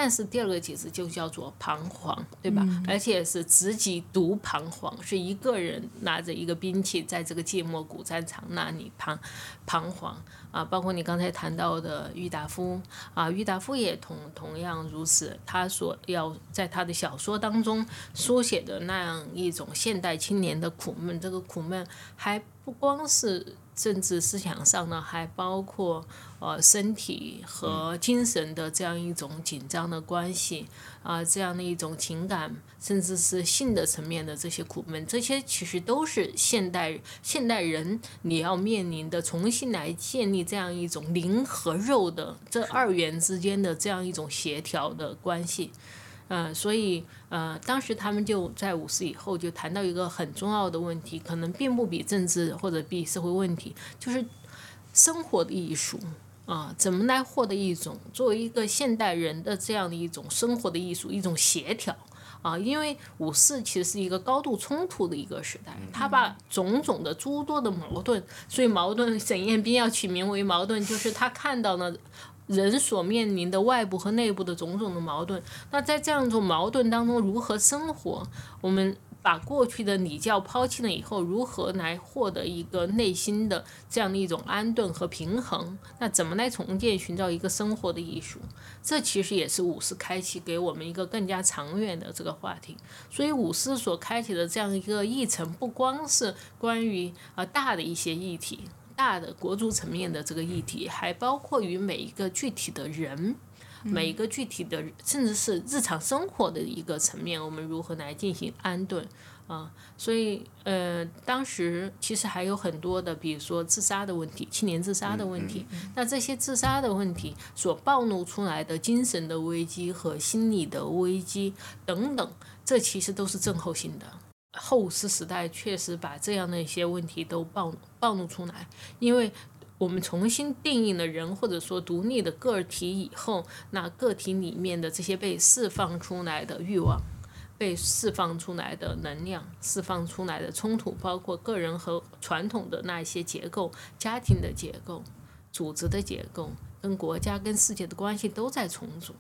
但是第二个解释就叫做彷徨，对吧？而且是自己独彷徨，是一个人拿着一个兵器在这个芥末古战场那里彷彷徨啊。包括你刚才谈到的郁达夫啊，郁达夫也同同样如此。他所要在他的小说当中书写的那样一种现代青年的苦闷，这个苦闷还不光是。政治思想上呢，还包括呃身体和精神的这样一种紧张的关系啊，这样的一种情感，甚至是性的层面的这些苦闷，这些其实都是现代现代人你要面临的，重新来建立这样一种灵和肉的这二元之间的这样一种协调的关系。嗯，所以呃，当时他们就在五四以后就谈到一个很重要的问题，可能并不比政治或者比社会问题，就是生活的艺术啊，怎么来获得一种作为一个现代人的这样的一种生活的艺术，一种协调啊，因为五四其实是一个高度冲突的一个时代，他把种种的诸多的矛盾，所以矛盾沈雁冰要取名为矛盾，就是他看到了。人所面临的外部和内部的种种的矛盾，那在这样一种矛盾当中如何生活？我们把过去的礼教抛弃了以后，如何来获得一个内心的这样的一种安顿和平衡？那怎么来重建、寻找一个生活的艺术？这其实也是五四开启给我们一个更加长远的这个话题。所以五四所开启的这样一个议程，不光是关于呃大的一些议题。大的国族层面的这个议题，还包括于每一个具体的人，每一个具体的，甚至是日常生活的一个层面，我们如何来进行安顿啊？所以，呃，当时其实还有很多的，比如说自杀的问题，青年自杀的问题。那这些自杀的问题所暴露出来的精神的危机和心理的危机等等，这其实都是症候性的。后五四时代确实把这样的一些问题都暴暴露出来，因为我们重新定义了人或者说独立的个体以后，那个体里面的这些被释放出来的欲望，被释放出来的能量、释放出来的冲突，包括个人和传统的那一些结构、家庭的结构、组织的结构，跟国家、跟世界的关系都在重组。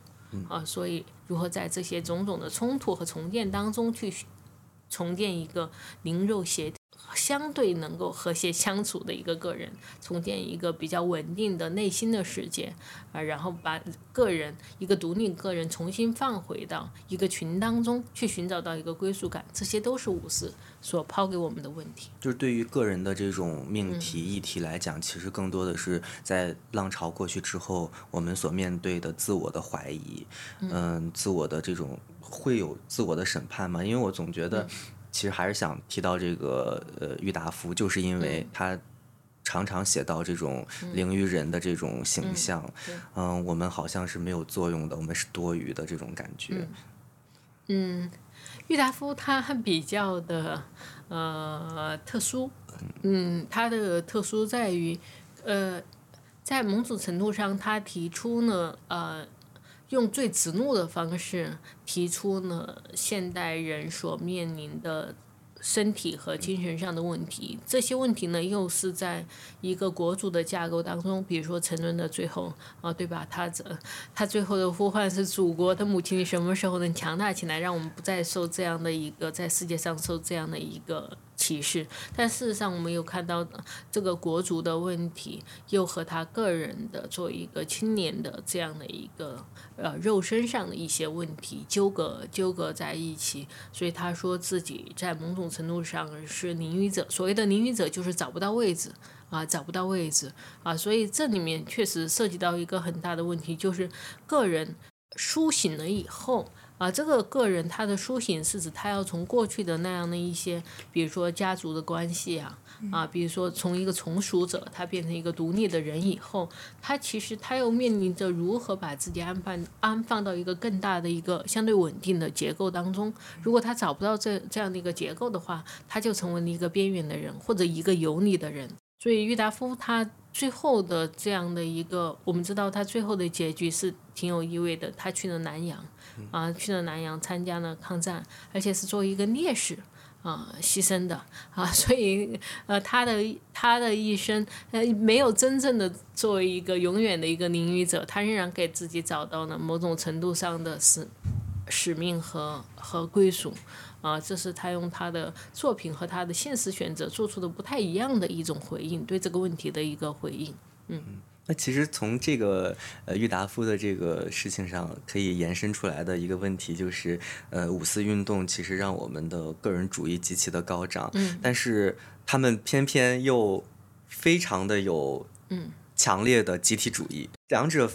啊，所以如何在这些种种的冲突和重建当中去重建一个灵肉协相对能够和谐相处的一个个人，重建一个比较稳定的内心的世界啊，然后把个人一个独立个人重新放回到一个群当中去，寻找到一个归属感，这些都是五四所抛给我们的问题。就是对于个人的这种命题议题来讲，其实更多的是在浪潮过去之后，我们所面对的自我的怀疑，嗯，自我的这种会有自我的审判吗？因为我总觉得。其实还是想提到这个呃，郁达夫，就是因为他常常写到这种灵于人的这种形象，嗯，我们好像是没有作用的，我们是多余的这种感觉。嗯，郁达夫他比较的呃特殊，嗯，他的特殊在于呃，在某种程度上，他提出呢呃。用最直怒的方式提出呢，现代人所面临的身体和精神上的问题。这些问题呢，又是在一个国主的架构当中，比如说沉沦的最后啊，对吧？他这他最后的呼唤是祖国的母亲，什么时候能强大起来，让我们不再受这样的一个在世界上受这样的一个。歧视，但事实上，我们有看到这个国足的问题，又和他个人的作为一个青年的这样的一个呃肉身上的一些问题纠葛纠葛在一起，所以他说自己在某种程度上是淋雨者。所谓的淋雨者，就是找不到位置啊，找不到位置啊，所以这里面确实涉及到一个很大的问题，就是个人苏醒了以后。啊，这个个人他的苏醒是指他要从过去的那样的一些，比如说家族的关系啊，啊，比如说从一个从属者他变成一个独立的人以后，他其实他又面临着如何把自己安放安放到一个更大的一个相对稳定的结构当中。如果他找不到这这样的一个结构的话，他就成为了一个边缘的人或者一个游离的人。所以郁达夫他最后的这样的一个，我们知道他最后的结局是挺有意味的，他去了南洋。啊，去了南洋参加了抗战，而且是作为一个烈士啊牺牲的啊，所以呃，他的他的一生呃没有真正的作为一个永远的一个淋雨者，他仍然给自己找到了某种程度上的使使命和和归属啊，这是他用他的作品和他的现实选择做出的不太一样的一种回应，对这个问题的一个回应，嗯。那其实从这个呃郁达夫的这个事情上，可以延伸出来的一个问题就是，呃五四运动其实让我们的个人主义极其的高涨，嗯，但是他们偏偏又非常的有嗯强烈的集体主义，两者。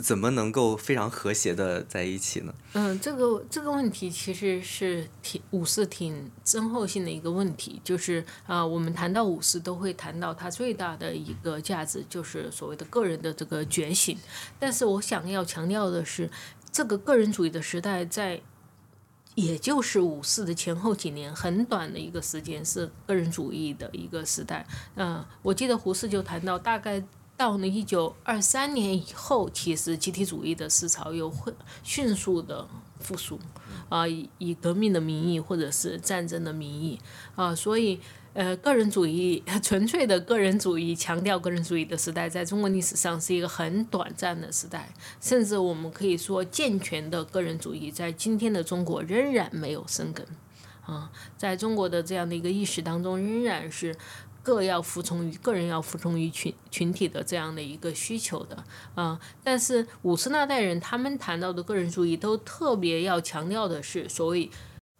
怎么能够非常和谐的在一起呢？嗯，这个这个问题其实是挺五四挺深厚性的一个问题，就是啊，我们谈到五四都会谈到它最大的一个价值，就是所谓的个人的这个觉醒。但是我想要强调的是，这个个人主义的时代在，也就是五四的前后几年很短的一个时间是个人主义的一个时代。嗯，我记得胡适就谈到大概。到了一九二三年以后，其实集体主义的思潮又会迅速的复苏，啊，以以革命的名义或者是战争的名义，啊，所以呃，个人主义纯粹的个人主义强调个人主义的时代，在中国历史上是一个很短暂的时代，甚至我们可以说健全的个人主义在今天的中国仍然没有生根，啊，在中国的这样的一个意识当中，仍然是。各要服从于个人，要服从于群群体的这样的一个需求的啊，但是五四那代人他们谈到的个人主义，都特别要强调的是所谓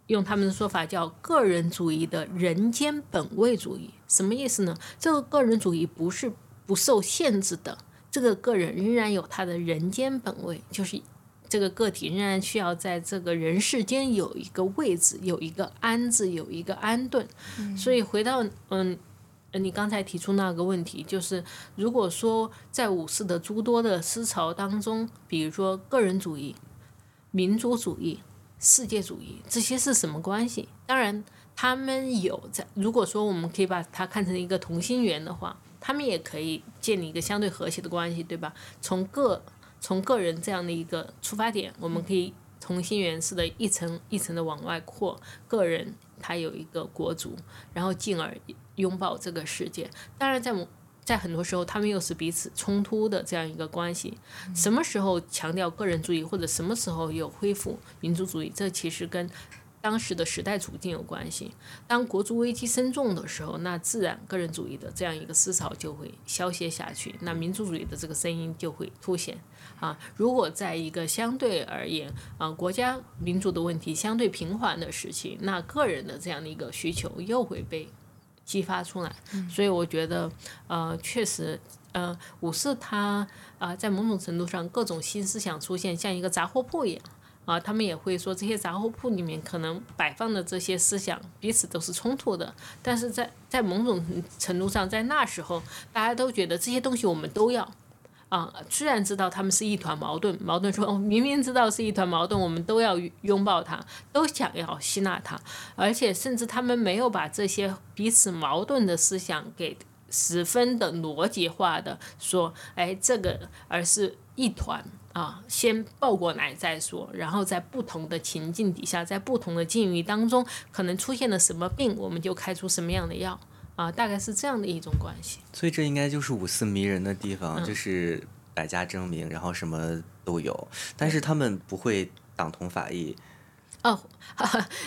用他们的说法叫个人主义的人间本位主义，什么意思呢？这个个人主义不是不受限制的，这个个人仍然有他的人间本位，就是这个个体仍然需要在这个人世间有一个位置，有一个安置，有一个安顿。所以回到嗯。呃，你刚才提出那个问题，就是如果说在五四的诸多的思潮当中，比如说个人主义、民族主义、世界主义，这些是什么关系？当然，他们有在。如果说我们可以把它看成一个同心圆的话，他们也可以建立一个相对和谐的关系，对吧？从个从个人这样的一个出发点，我们可以。同心圆式的一层一层的往外扩，个人他有一个国族，然后进而拥抱这个世界。当然，在在很多时候，他们又是彼此冲突的这样一个关系。什么时候强调个人主义，或者什么时候又恢复民族主义，这其实跟。当时的时代处境有关系。当国族危机深重的时候，那自然个人主义的这样一个思潮就会消歇下去，那民族主义的这个声音就会凸显。啊，如果在一个相对而言啊国家民族的问题相对平缓的时期，那个人的这样的一个需求又会被激发出来。所以我觉得，呃，确实，呃，五四它啊，在某种程度上，各种新思想出现，像一个杂货铺一样。啊，他们也会说这些杂货铺里面可能摆放的这些思想彼此都是冲突的，但是在在某种程度上，在那时候大家都觉得这些东西我们都要，啊，虽然知道他们是一团矛盾，矛盾说哦，明明知道是一团矛盾，我们都要拥抱它，都想要吸纳它，而且甚至他们没有把这些彼此矛盾的思想给十分的逻辑化的说，哎，这个而是一团。啊，先抱过来再说，然后在不同的情境底下，在不同的境遇当中，可能出现了什么病，我们就开出什么样的药啊，大概是这样的一种关系。所以这应该就是五四迷人的地方，就是百家争鸣，然后什么都有，但是他们不会党同伐异。哦，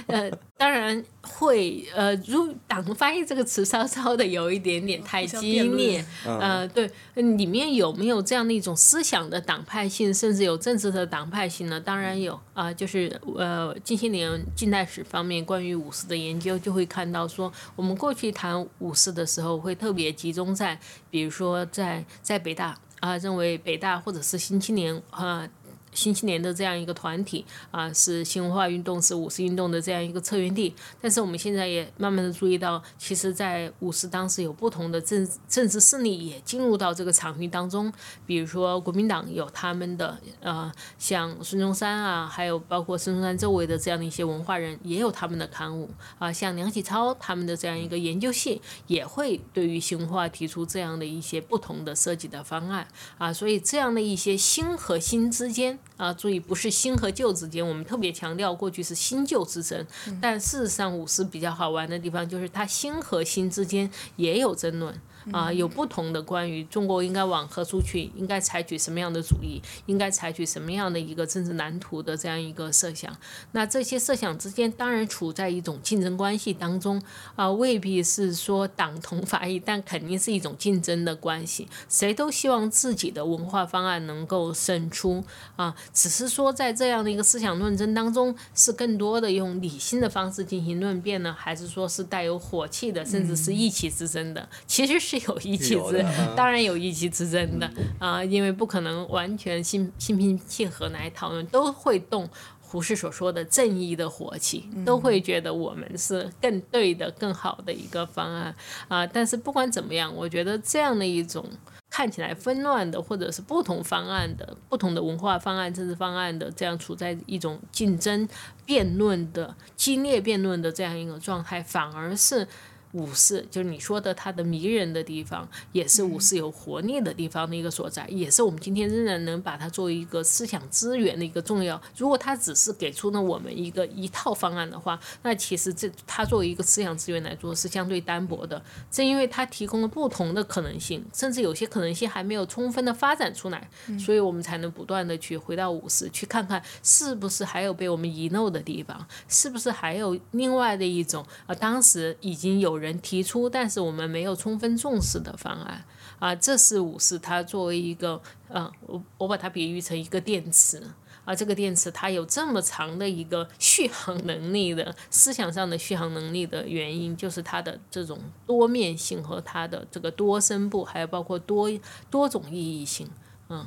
呃，当然会，呃，如“党翻译”这个词稍稍的有一点点太激烈，呃，对，里面有没有这样的一种思想的党派性，甚至有政治的党派性呢？当然有啊，就是呃，近些年近代史方面关于五四的研究，就会看到说，我们过去谈五四的时候，会特别集中在，比如说在在北大啊，认为北大或者是新青年啊。新青年的这样一个团体啊，是新文化运动、是五四运动的这样一个策源地。但是我们现在也慢慢的注意到，其实，在五四当时有不同的政政治势力也进入到这个场域当中。比如说国民党有他们的呃，像孙中山啊，还有包括孙中山周围的这样的一些文化人，也有他们的刊物啊。像梁启超他们的这样一个研究系，也会对于新文化提出这样的一些不同的设计的方案啊。所以这样的一些新和新之间。啊，注意，不是新和旧之间，我们特别强调过去是新旧之争，但事实上，五四比较好玩的地方就是它新和新之间也有争论。啊，有不同的关于中国应该往何处去，应该采取什么样的主义，应该采取什么样的一个政治蓝图的这样一个设想。那这些设想之间当然处在一种竞争关系当中啊，未必是说党同伐异，但肯定是一种竞争的关系。谁都希望自己的文化方案能够胜出啊，只是说在这样的一个思想论争当中，是更多的用理性的方式进行论辩呢，还是说是带有火气的，甚至是意气之争的？其实是。是有一气之，当然有一气之争的啊，因为不可能完全心心平气和来讨论，都会动胡适所说的正义的火气，都会觉得我们是更对的、更好的一个方案啊。但是不管怎么样，我觉得这样的一种看起来纷乱的，或者是不同方案的、不同的文化方案、政治方案的，这样处在一种竞争辩论的激烈辩论的这样一个状态，反而是。五四就是你说的它的迷人的地方，也是五四有活力的地方的一个所在，也是我们今天仍然能把它作为一个思想资源的一个重要。如果它只是给出了我们一个一套方案的话，那其实这它作为一个思想资源来说是相对单薄的。正因为它提供了不同的可能性，甚至有些可能性还没有充分的发展出来，所以我们才能不断的去回到五四，去看看是不是还有被我们遗漏的地方，是不是还有另外的一种啊，当时已经有。人提出，但是我们没有充分重视的方案。啊，这是五四它作为一个，嗯，我我把它比喻成一个电池。啊，这个电池它有这么长的一个续航能力的思想上的续航能力的原因，就是它的这种多面性和它的这个多声部，还有包括多多种意义性，嗯。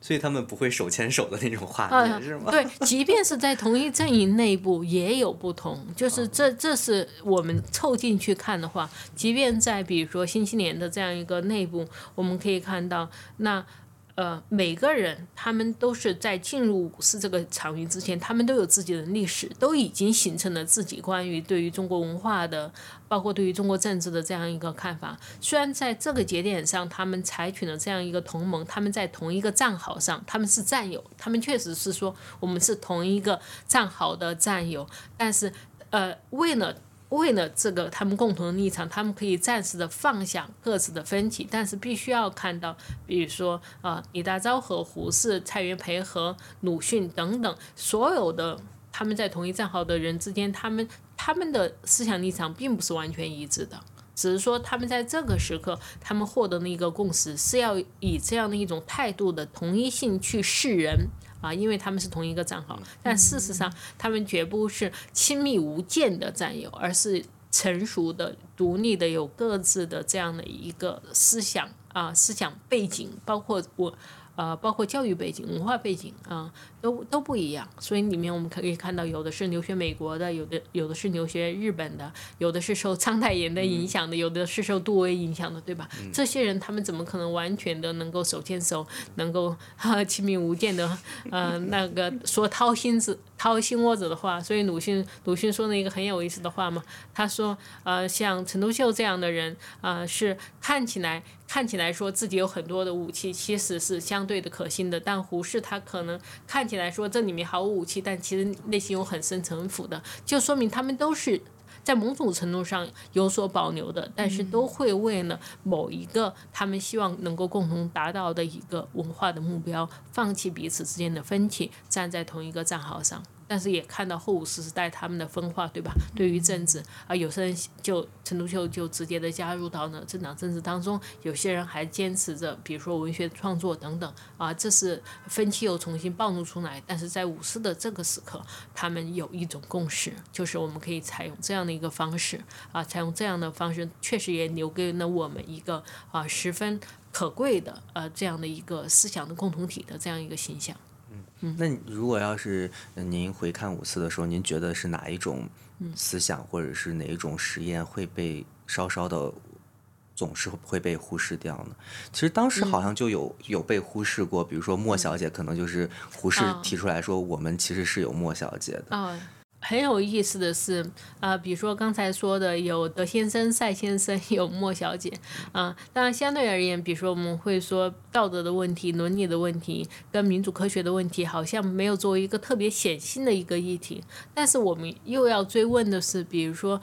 所以他们不会手牵手的那种画面是吗？对，即便是在同一阵营内部也有不同，就是这这是我们凑近去看的话，即便在比如说新青年的这样一个内部，我们可以看到那呃，每个人他们都是在进入五四这个场域之前，他们都有自己的历史，都已经形成了自己关于对于中国文化的，包括对于中国政治的这样一个看法。虽然在这个节点上，他们采取了这样一个同盟，他们在同一个战壕上，他们是战友，他们确实是说我们是同一个战壕的战友，但是呃，为了。为了这个，他们共同的立场，他们可以暂时的放下各自的分歧，但是必须要看到，比如说啊，李大钊和胡适、蔡元培和鲁迅等等，所有的他们在同一战壕的人之间，他们他们的思想立场并不是完全一致的，只是说他们在这个时刻，他们获得的一个共识是要以这样的一种态度的同一性去示人。啊，因为他们是同一个战壕，但事实上，他们绝不是亲密无间的战友，而是成熟的、独立的、有各自的这样的一个思想啊，思想背景，包括我。呃，包括教育背景、文化背景啊，都都不一样。所以里面我们可以看到，有的是留学美国的，有的有的是留学日本的，有的是受苍太炎的影响的，有的是受杜威影响的，对吧？这些人他们怎么可能完全的能够手牵手，能够哈亲密无间的呃那个说掏心子掏心窝子的话？所以鲁迅鲁迅说了一个很有意思的话嘛，他说呃像陈独秀这样的人呃，是看起来。看起来说自己有很多的武器，其实是相对的可信的。但胡适他可能看起来说这里面毫无武器，但其实内心有很深城府的，就说明他们都是在某种程度上有所保留的，但是都会为了某一个他们希望能够共同达到的一个文化的目标，放弃彼此之间的分歧，站在同一个战壕上。但是也看到后五十时代他们的分化，对吧？对于政治啊，有些人就陈独秀就直接的加入到了政党政治当中，有些人还坚持着，比如说文学创作等等啊，这是分歧又重新暴露出来。但是在五四的这个时刻，他们有一种共识，就是我们可以采用这样的一个方式啊，采用这样的方式，确实也留给了我们一个啊十分可贵的呃这样的一个思想的共同体的这样一个形象。那如果要是您回看五四的时候，您觉得是哪一种思想或者是哪一种实验会被稍稍的总是会被忽视掉呢？其实当时好像就有有被忽视过，比如说莫小姐，可能就是胡适提出来说，我们其实是有莫小姐的。很有意思的是，啊，比如说刚才说的有德先生、赛先生，有莫小姐，啊，当然相对而言，比如说我们会说道德的问题、伦理的问题跟民主科学的问题，好像没有作为一个特别显性的一个议题。但是我们又要追问的是，比如说，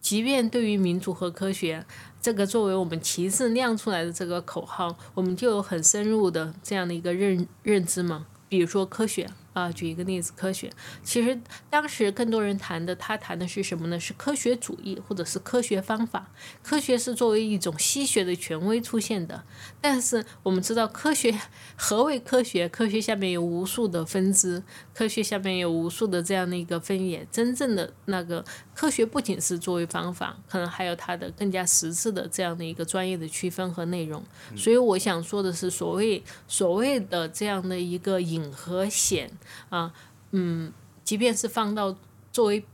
即便对于民主和科学这个作为我们旗帜亮出来的这个口号，我们就有很深入的这样的一个认认知吗？比如说科学。啊，举一个例子，科学其实当时更多人谈的，他谈的是什么呢？是科学主义或者是科学方法。科学是作为一种西学的权威出现的，但是我们知道科学何为科学？科学下面有无数的分支，科学下面有无数的这样的一个分野。真正的那个科学不仅是作为方法，可能还有它的更加实质的这样的一个专业的区分和内容。所以我想说的是，所谓所谓的这样的一个隐和显。啊，嗯，即便是放到作为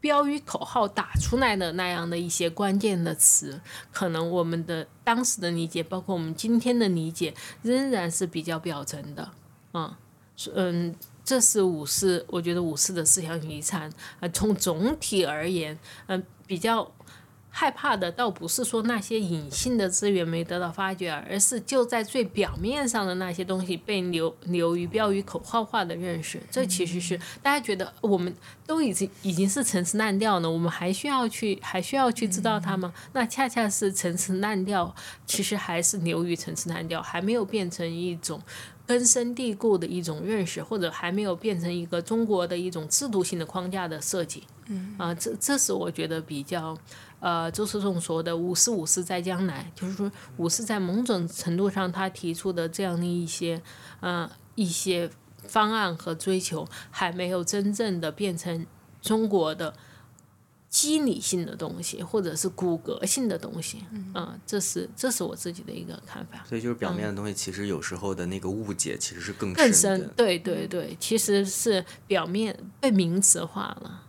标语口号打出来的那样的一些关键的词，可能我们的当时的理解，包括我们今天的理解，仍然是比较表层的。啊，嗯，这是五四，我觉得五四的思想遗产啊，从总体而言，嗯，比较。害怕的倒不是说那些隐性的资源没得到发掘，而是就在最表面上的那些东西被流流于标语口号化的认识。这其实是大家觉得我们都已经已经是陈词滥调了，我们还需要去 还需要去知道它吗？那恰恰是陈词滥调，其实还是流于陈词滥调，还没有变成一种根深蒂固的一种认识，或者还没有变成一个中国的一种制度性的框架的设计。嗯啊，这这是我觉得比较。呃，周世仲说的“五四五四在将来”，就是说五四在某种程度上，他提出的这样的一些，呃，一些方案和追求，还没有真正的变成中国的机理性的东西，或者是骨骼性的东西。嗯，这是这是我自己的一个看法。所以，就是表面的东西，其实有时候的那个误解，其实是更深更深。对对对，其实是表面被名词化了。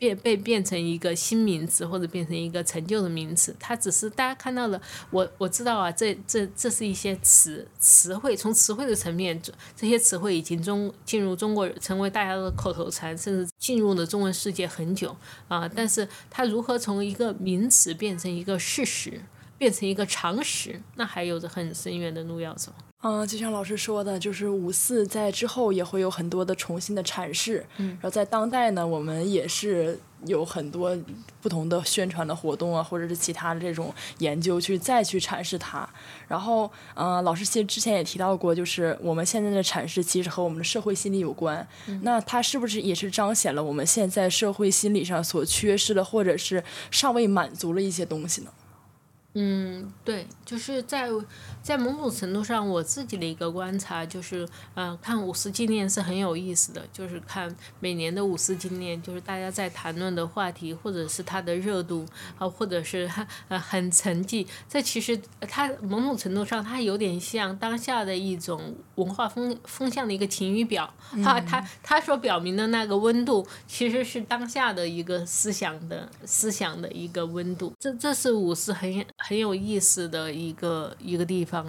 变被变成一个新名词或者变成一个陈旧的名词，它只是大家看到了。我我知道啊，这这这是一些词词汇，从词汇的层面，这些词汇已经中进入中国，成为大家的口头禅，甚至进入了中文世界很久啊。但是它如何从一个名词变成一个事实，变成一个常识，那还有着很深远的路要走。嗯，就像老师说的，就是五四在之后也会有很多的重新的阐释，嗯，然后在当代呢，我们也是有很多不同的宣传的活动啊，或者是其他的这种研究去再去阐释它。然后，嗯，老师其实之前也提到过，就是我们现在的阐释其实和我们的社会心理有关。那它是不是也是彰显了我们现在社会心理上所缺失的，或者是尚未满足了一些东西呢？嗯，对，就是在在某种程度上，我自己的一个观察就是，嗯，看五四纪念是很有意思的，就是看每年的五四纪念，就是大家在谈论的话题，或者是它的热度啊，或者是呃很沉寂。这其实它某种程度上，它有点像当下的一种文化风风向的一个晴雨表，它它它所表明的那个温度，其实是当下的一个思想的思想的一个温度。这这是五四很。很有意思的一个一个地方，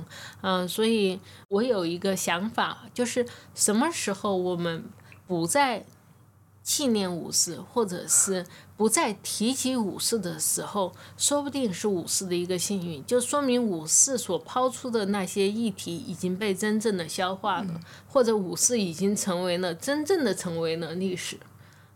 嗯，所以我有一个想法，就是什么时候我们不再纪念五四，或者是不再提及五四的时候，说不定是五四的一个幸运，就说明五四所抛出的那些议题已经被真正的消化了，或者五四已经成为了真正的成为了历史，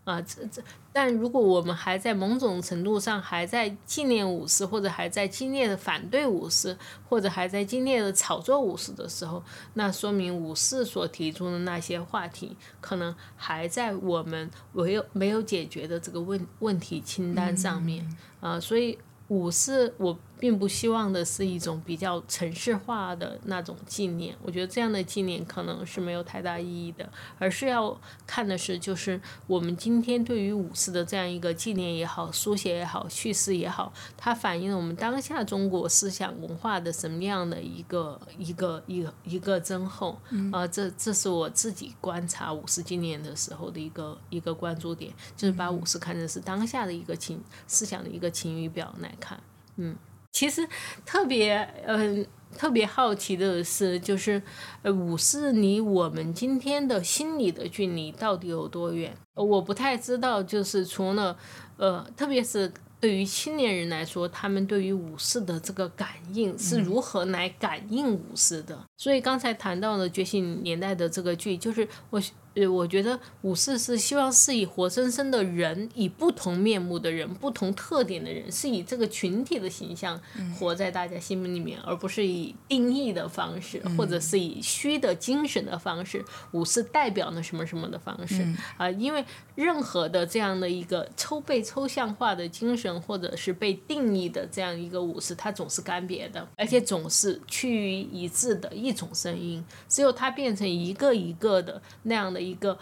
啊，这这。但如果我们还在某种程度上还在纪念五四，或者还在激烈的反对五四，或者还在激烈的炒作五四的时候，那说明五四所提出的那些话题，可能还在我们没有没有解决的这个问问题清单上面啊，所以。五四，我并不希望的是一种比较城市化的那种纪念，我觉得这样的纪念可能是没有太大意义的，而是要看的是，就是我们今天对于五四的这样一个纪念也好、书写也好、叙事也好，它反映了我们当下中国思想文化的什么样的一个一个一个一个增厚，啊，这这是我自己观察五四纪念的时候的一个一个关注点，就是把五四看成是当下的一个情思想的一个晴雨表来。看，嗯，其实特别，嗯，特别好奇的是，就是，呃，五四离我们今天的心理的距离到底有多远？我不太知道，就是除了，呃，特别是对于青年人来说，他们对于五四的这个感应是如何来感应五四的？所以刚才谈到了《觉醒年代》的这个剧，就是我。对，我觉得五四是希望是以活生生的人，以不同面目的人、不同特点的人，是以这个群体的形象活在大家心目里面，而不是以定义的方式，或者是以虚的精神的方式。五四代表了什么什么的方式啊？因为任何的这样的一个抽被抽象化的精神，或者是被定义的这样一个五四，它总是干瘪的，而且总是趋于一致的一种声音。只有它变成一个一个的那样的。一个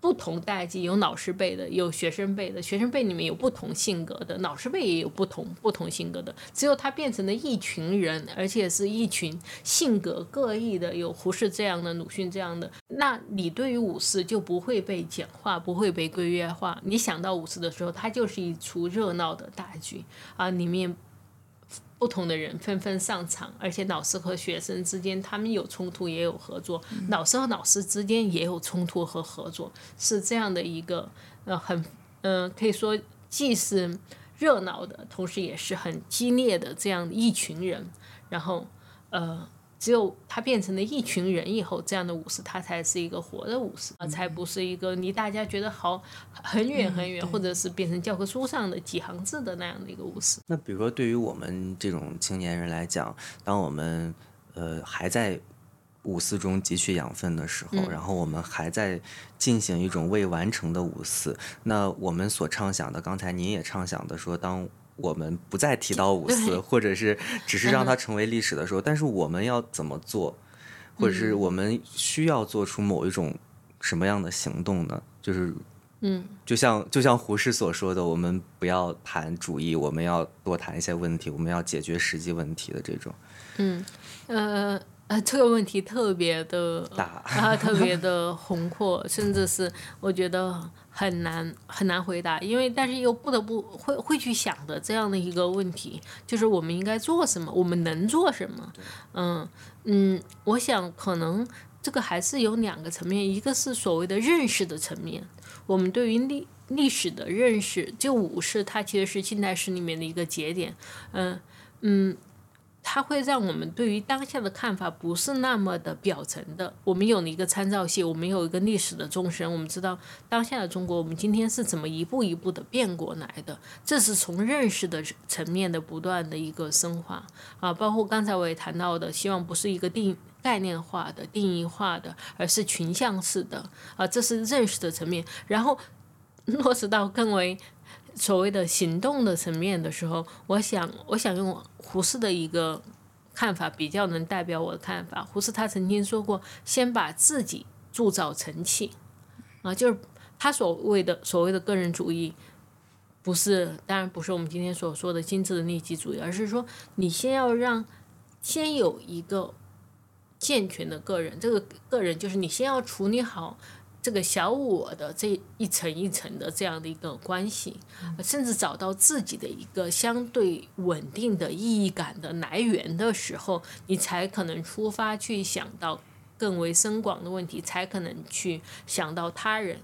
不同代际有老师辈的，有学生辈的，学生辈里面有不同性格的，老师辈也有不同不同性格的。只有他变成了一群人，而且是一群性格各异的，有胡适这样的，鲁迅这样的。那你对于五四就不会被简化，不会被规约化。你想到五四的时候，它就是一出热闹的大剧啊，里面。不同的人纷纷上场，而且老师和学生之间，他们有冲突也有合作；老师和老师之间也有冲突和合作，是这样的一个呃很嗯，可以说既是热闹的，同时也是很激烈的这样一群人，然后呃。只有他变成了一群人以后，这样的武士他才是一个活的武士啊，才不是一个离大家觉得好很远很远，或者是变成教科书上的几行字的那样的一个武士。那比如说，对于我们这种青年人来讲，当我们呃还在五四中汲取养分的时候，然后我们还在进行一种未完成的五四，那我们所畅想的，刚才您也畅想的说，当。我们不再提到五四，或者是只是让它成为历史的时候，但是我们要怎么做，或者是我们需要做出某一种什么样的行动呢？就是，嗯，就像就像胡适所说的，我们不要谈主义，我们要多谈一些问题，我们要解决实际问题的这种。嗯，呃，呃，这个问题特别的大。啊，特别的 宏阔，甚至是我觉得很难很难回答，因为但是又不得不会会去想的这样的一个问题，就是我们应该做什么，我们能做什么？嗯嗯，我想可能这个还是有两个层面，一个是所谓的认识的层面，我们对于历历史的认识，就武士它其实是近代史里面的一个节点，嗯嗯。它会让我们对于当下的看法不是那么的表层的。我们有了一个参照系，我们有一个历史的纵深，我们知道当下的中国，我们今天是怎么一步一步的变过来的。这是从认识的层面的不断的一个深化啊，包括刚才我也谈到的，希望不是一个定概念化的、定义化的，而是群像式的啊，这是认识的层面。然后落实到更为。所谓的行动的层面的时候，我想，我想用胡适的一个看法比较能代表我的看法。胡适他曾经说过：“先把自己铸造成器。”啊，就是他所谓的所谓的个人主义，不是当然不是我们今天所说的精致的利己主义，而是说你先要让先有一个健全的个人，这个个人就是你先要处理好。这个小我的这一层一层的这样的一个关系，甚至找到自己的一个相对稳定的意义感的来源的时候，你才可能出发去想到更为深广的问题，才可能去想到他人，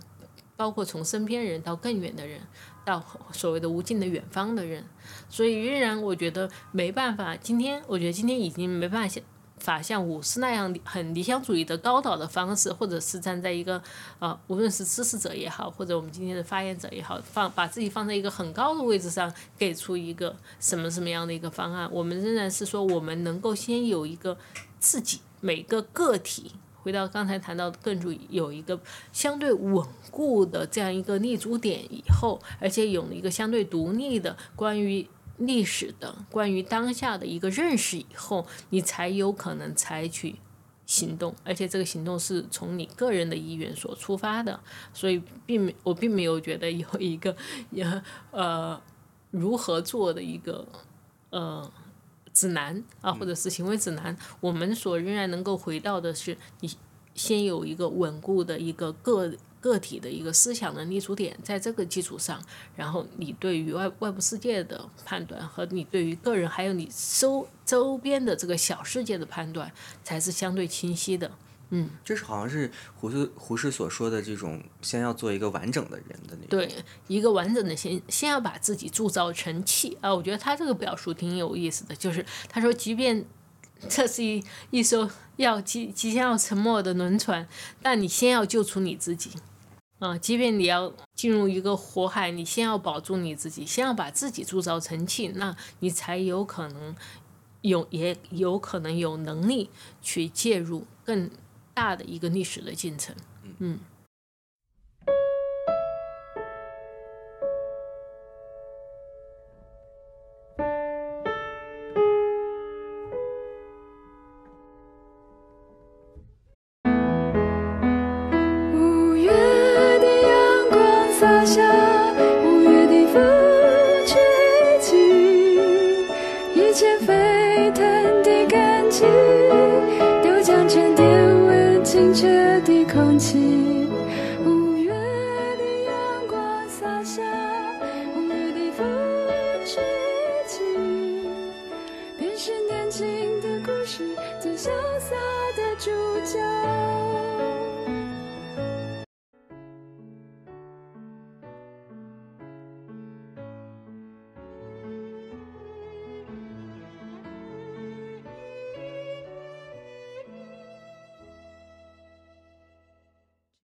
包括从身边人到更远的人，到所谓的无尽的远方的人。所以，仍然我觉得没办法。今天，我觉得今天已经没办法想。法像武士那样很理想主义的高导的方式，或者是站在一个呃，无论是支持者也好，或者我们今天的发言者也好，放把自己放在一个很高的位置上，给出一个什么什么样的一个方案，我们仍然是说，我们能够先有一个自己每个个体，回到刚才谈到的更注意有一个相对稳固的这样一个立足点以后，而且有了一个相对独立的关于。历史的关于当下的一个认识以后，你才有可能采取行动，而且这个行动是从你个人的意愿所出发的，所以并没我并没有觉得有一个 也呃如何做的一个呃指南啊，或者是行为指南，我们所仍然能够回到的是，你先有一个稳固的一个个。个体的一个思想的立足点，在这个基础上，然后你对于外外部世界的判断和你对于个人还有你周周边的这个小世界的判断，才是相对清晰的。嗯，这是好像是胡适胡适所说的这种，先要做一个完整的人的那种对一个完整的先先要把自己铸造成器啊，我觉得他这个表述挺有意思的，就是他说，即便这是一一艘要即即将要沉没的轮船，但你先要救出你自己。啊，即便你要进入一个火海，你先要保住你自己，先要把自己铸造成器，那你才有可能有，也有可能有能力去介入更大的一个历史的进程。嗯。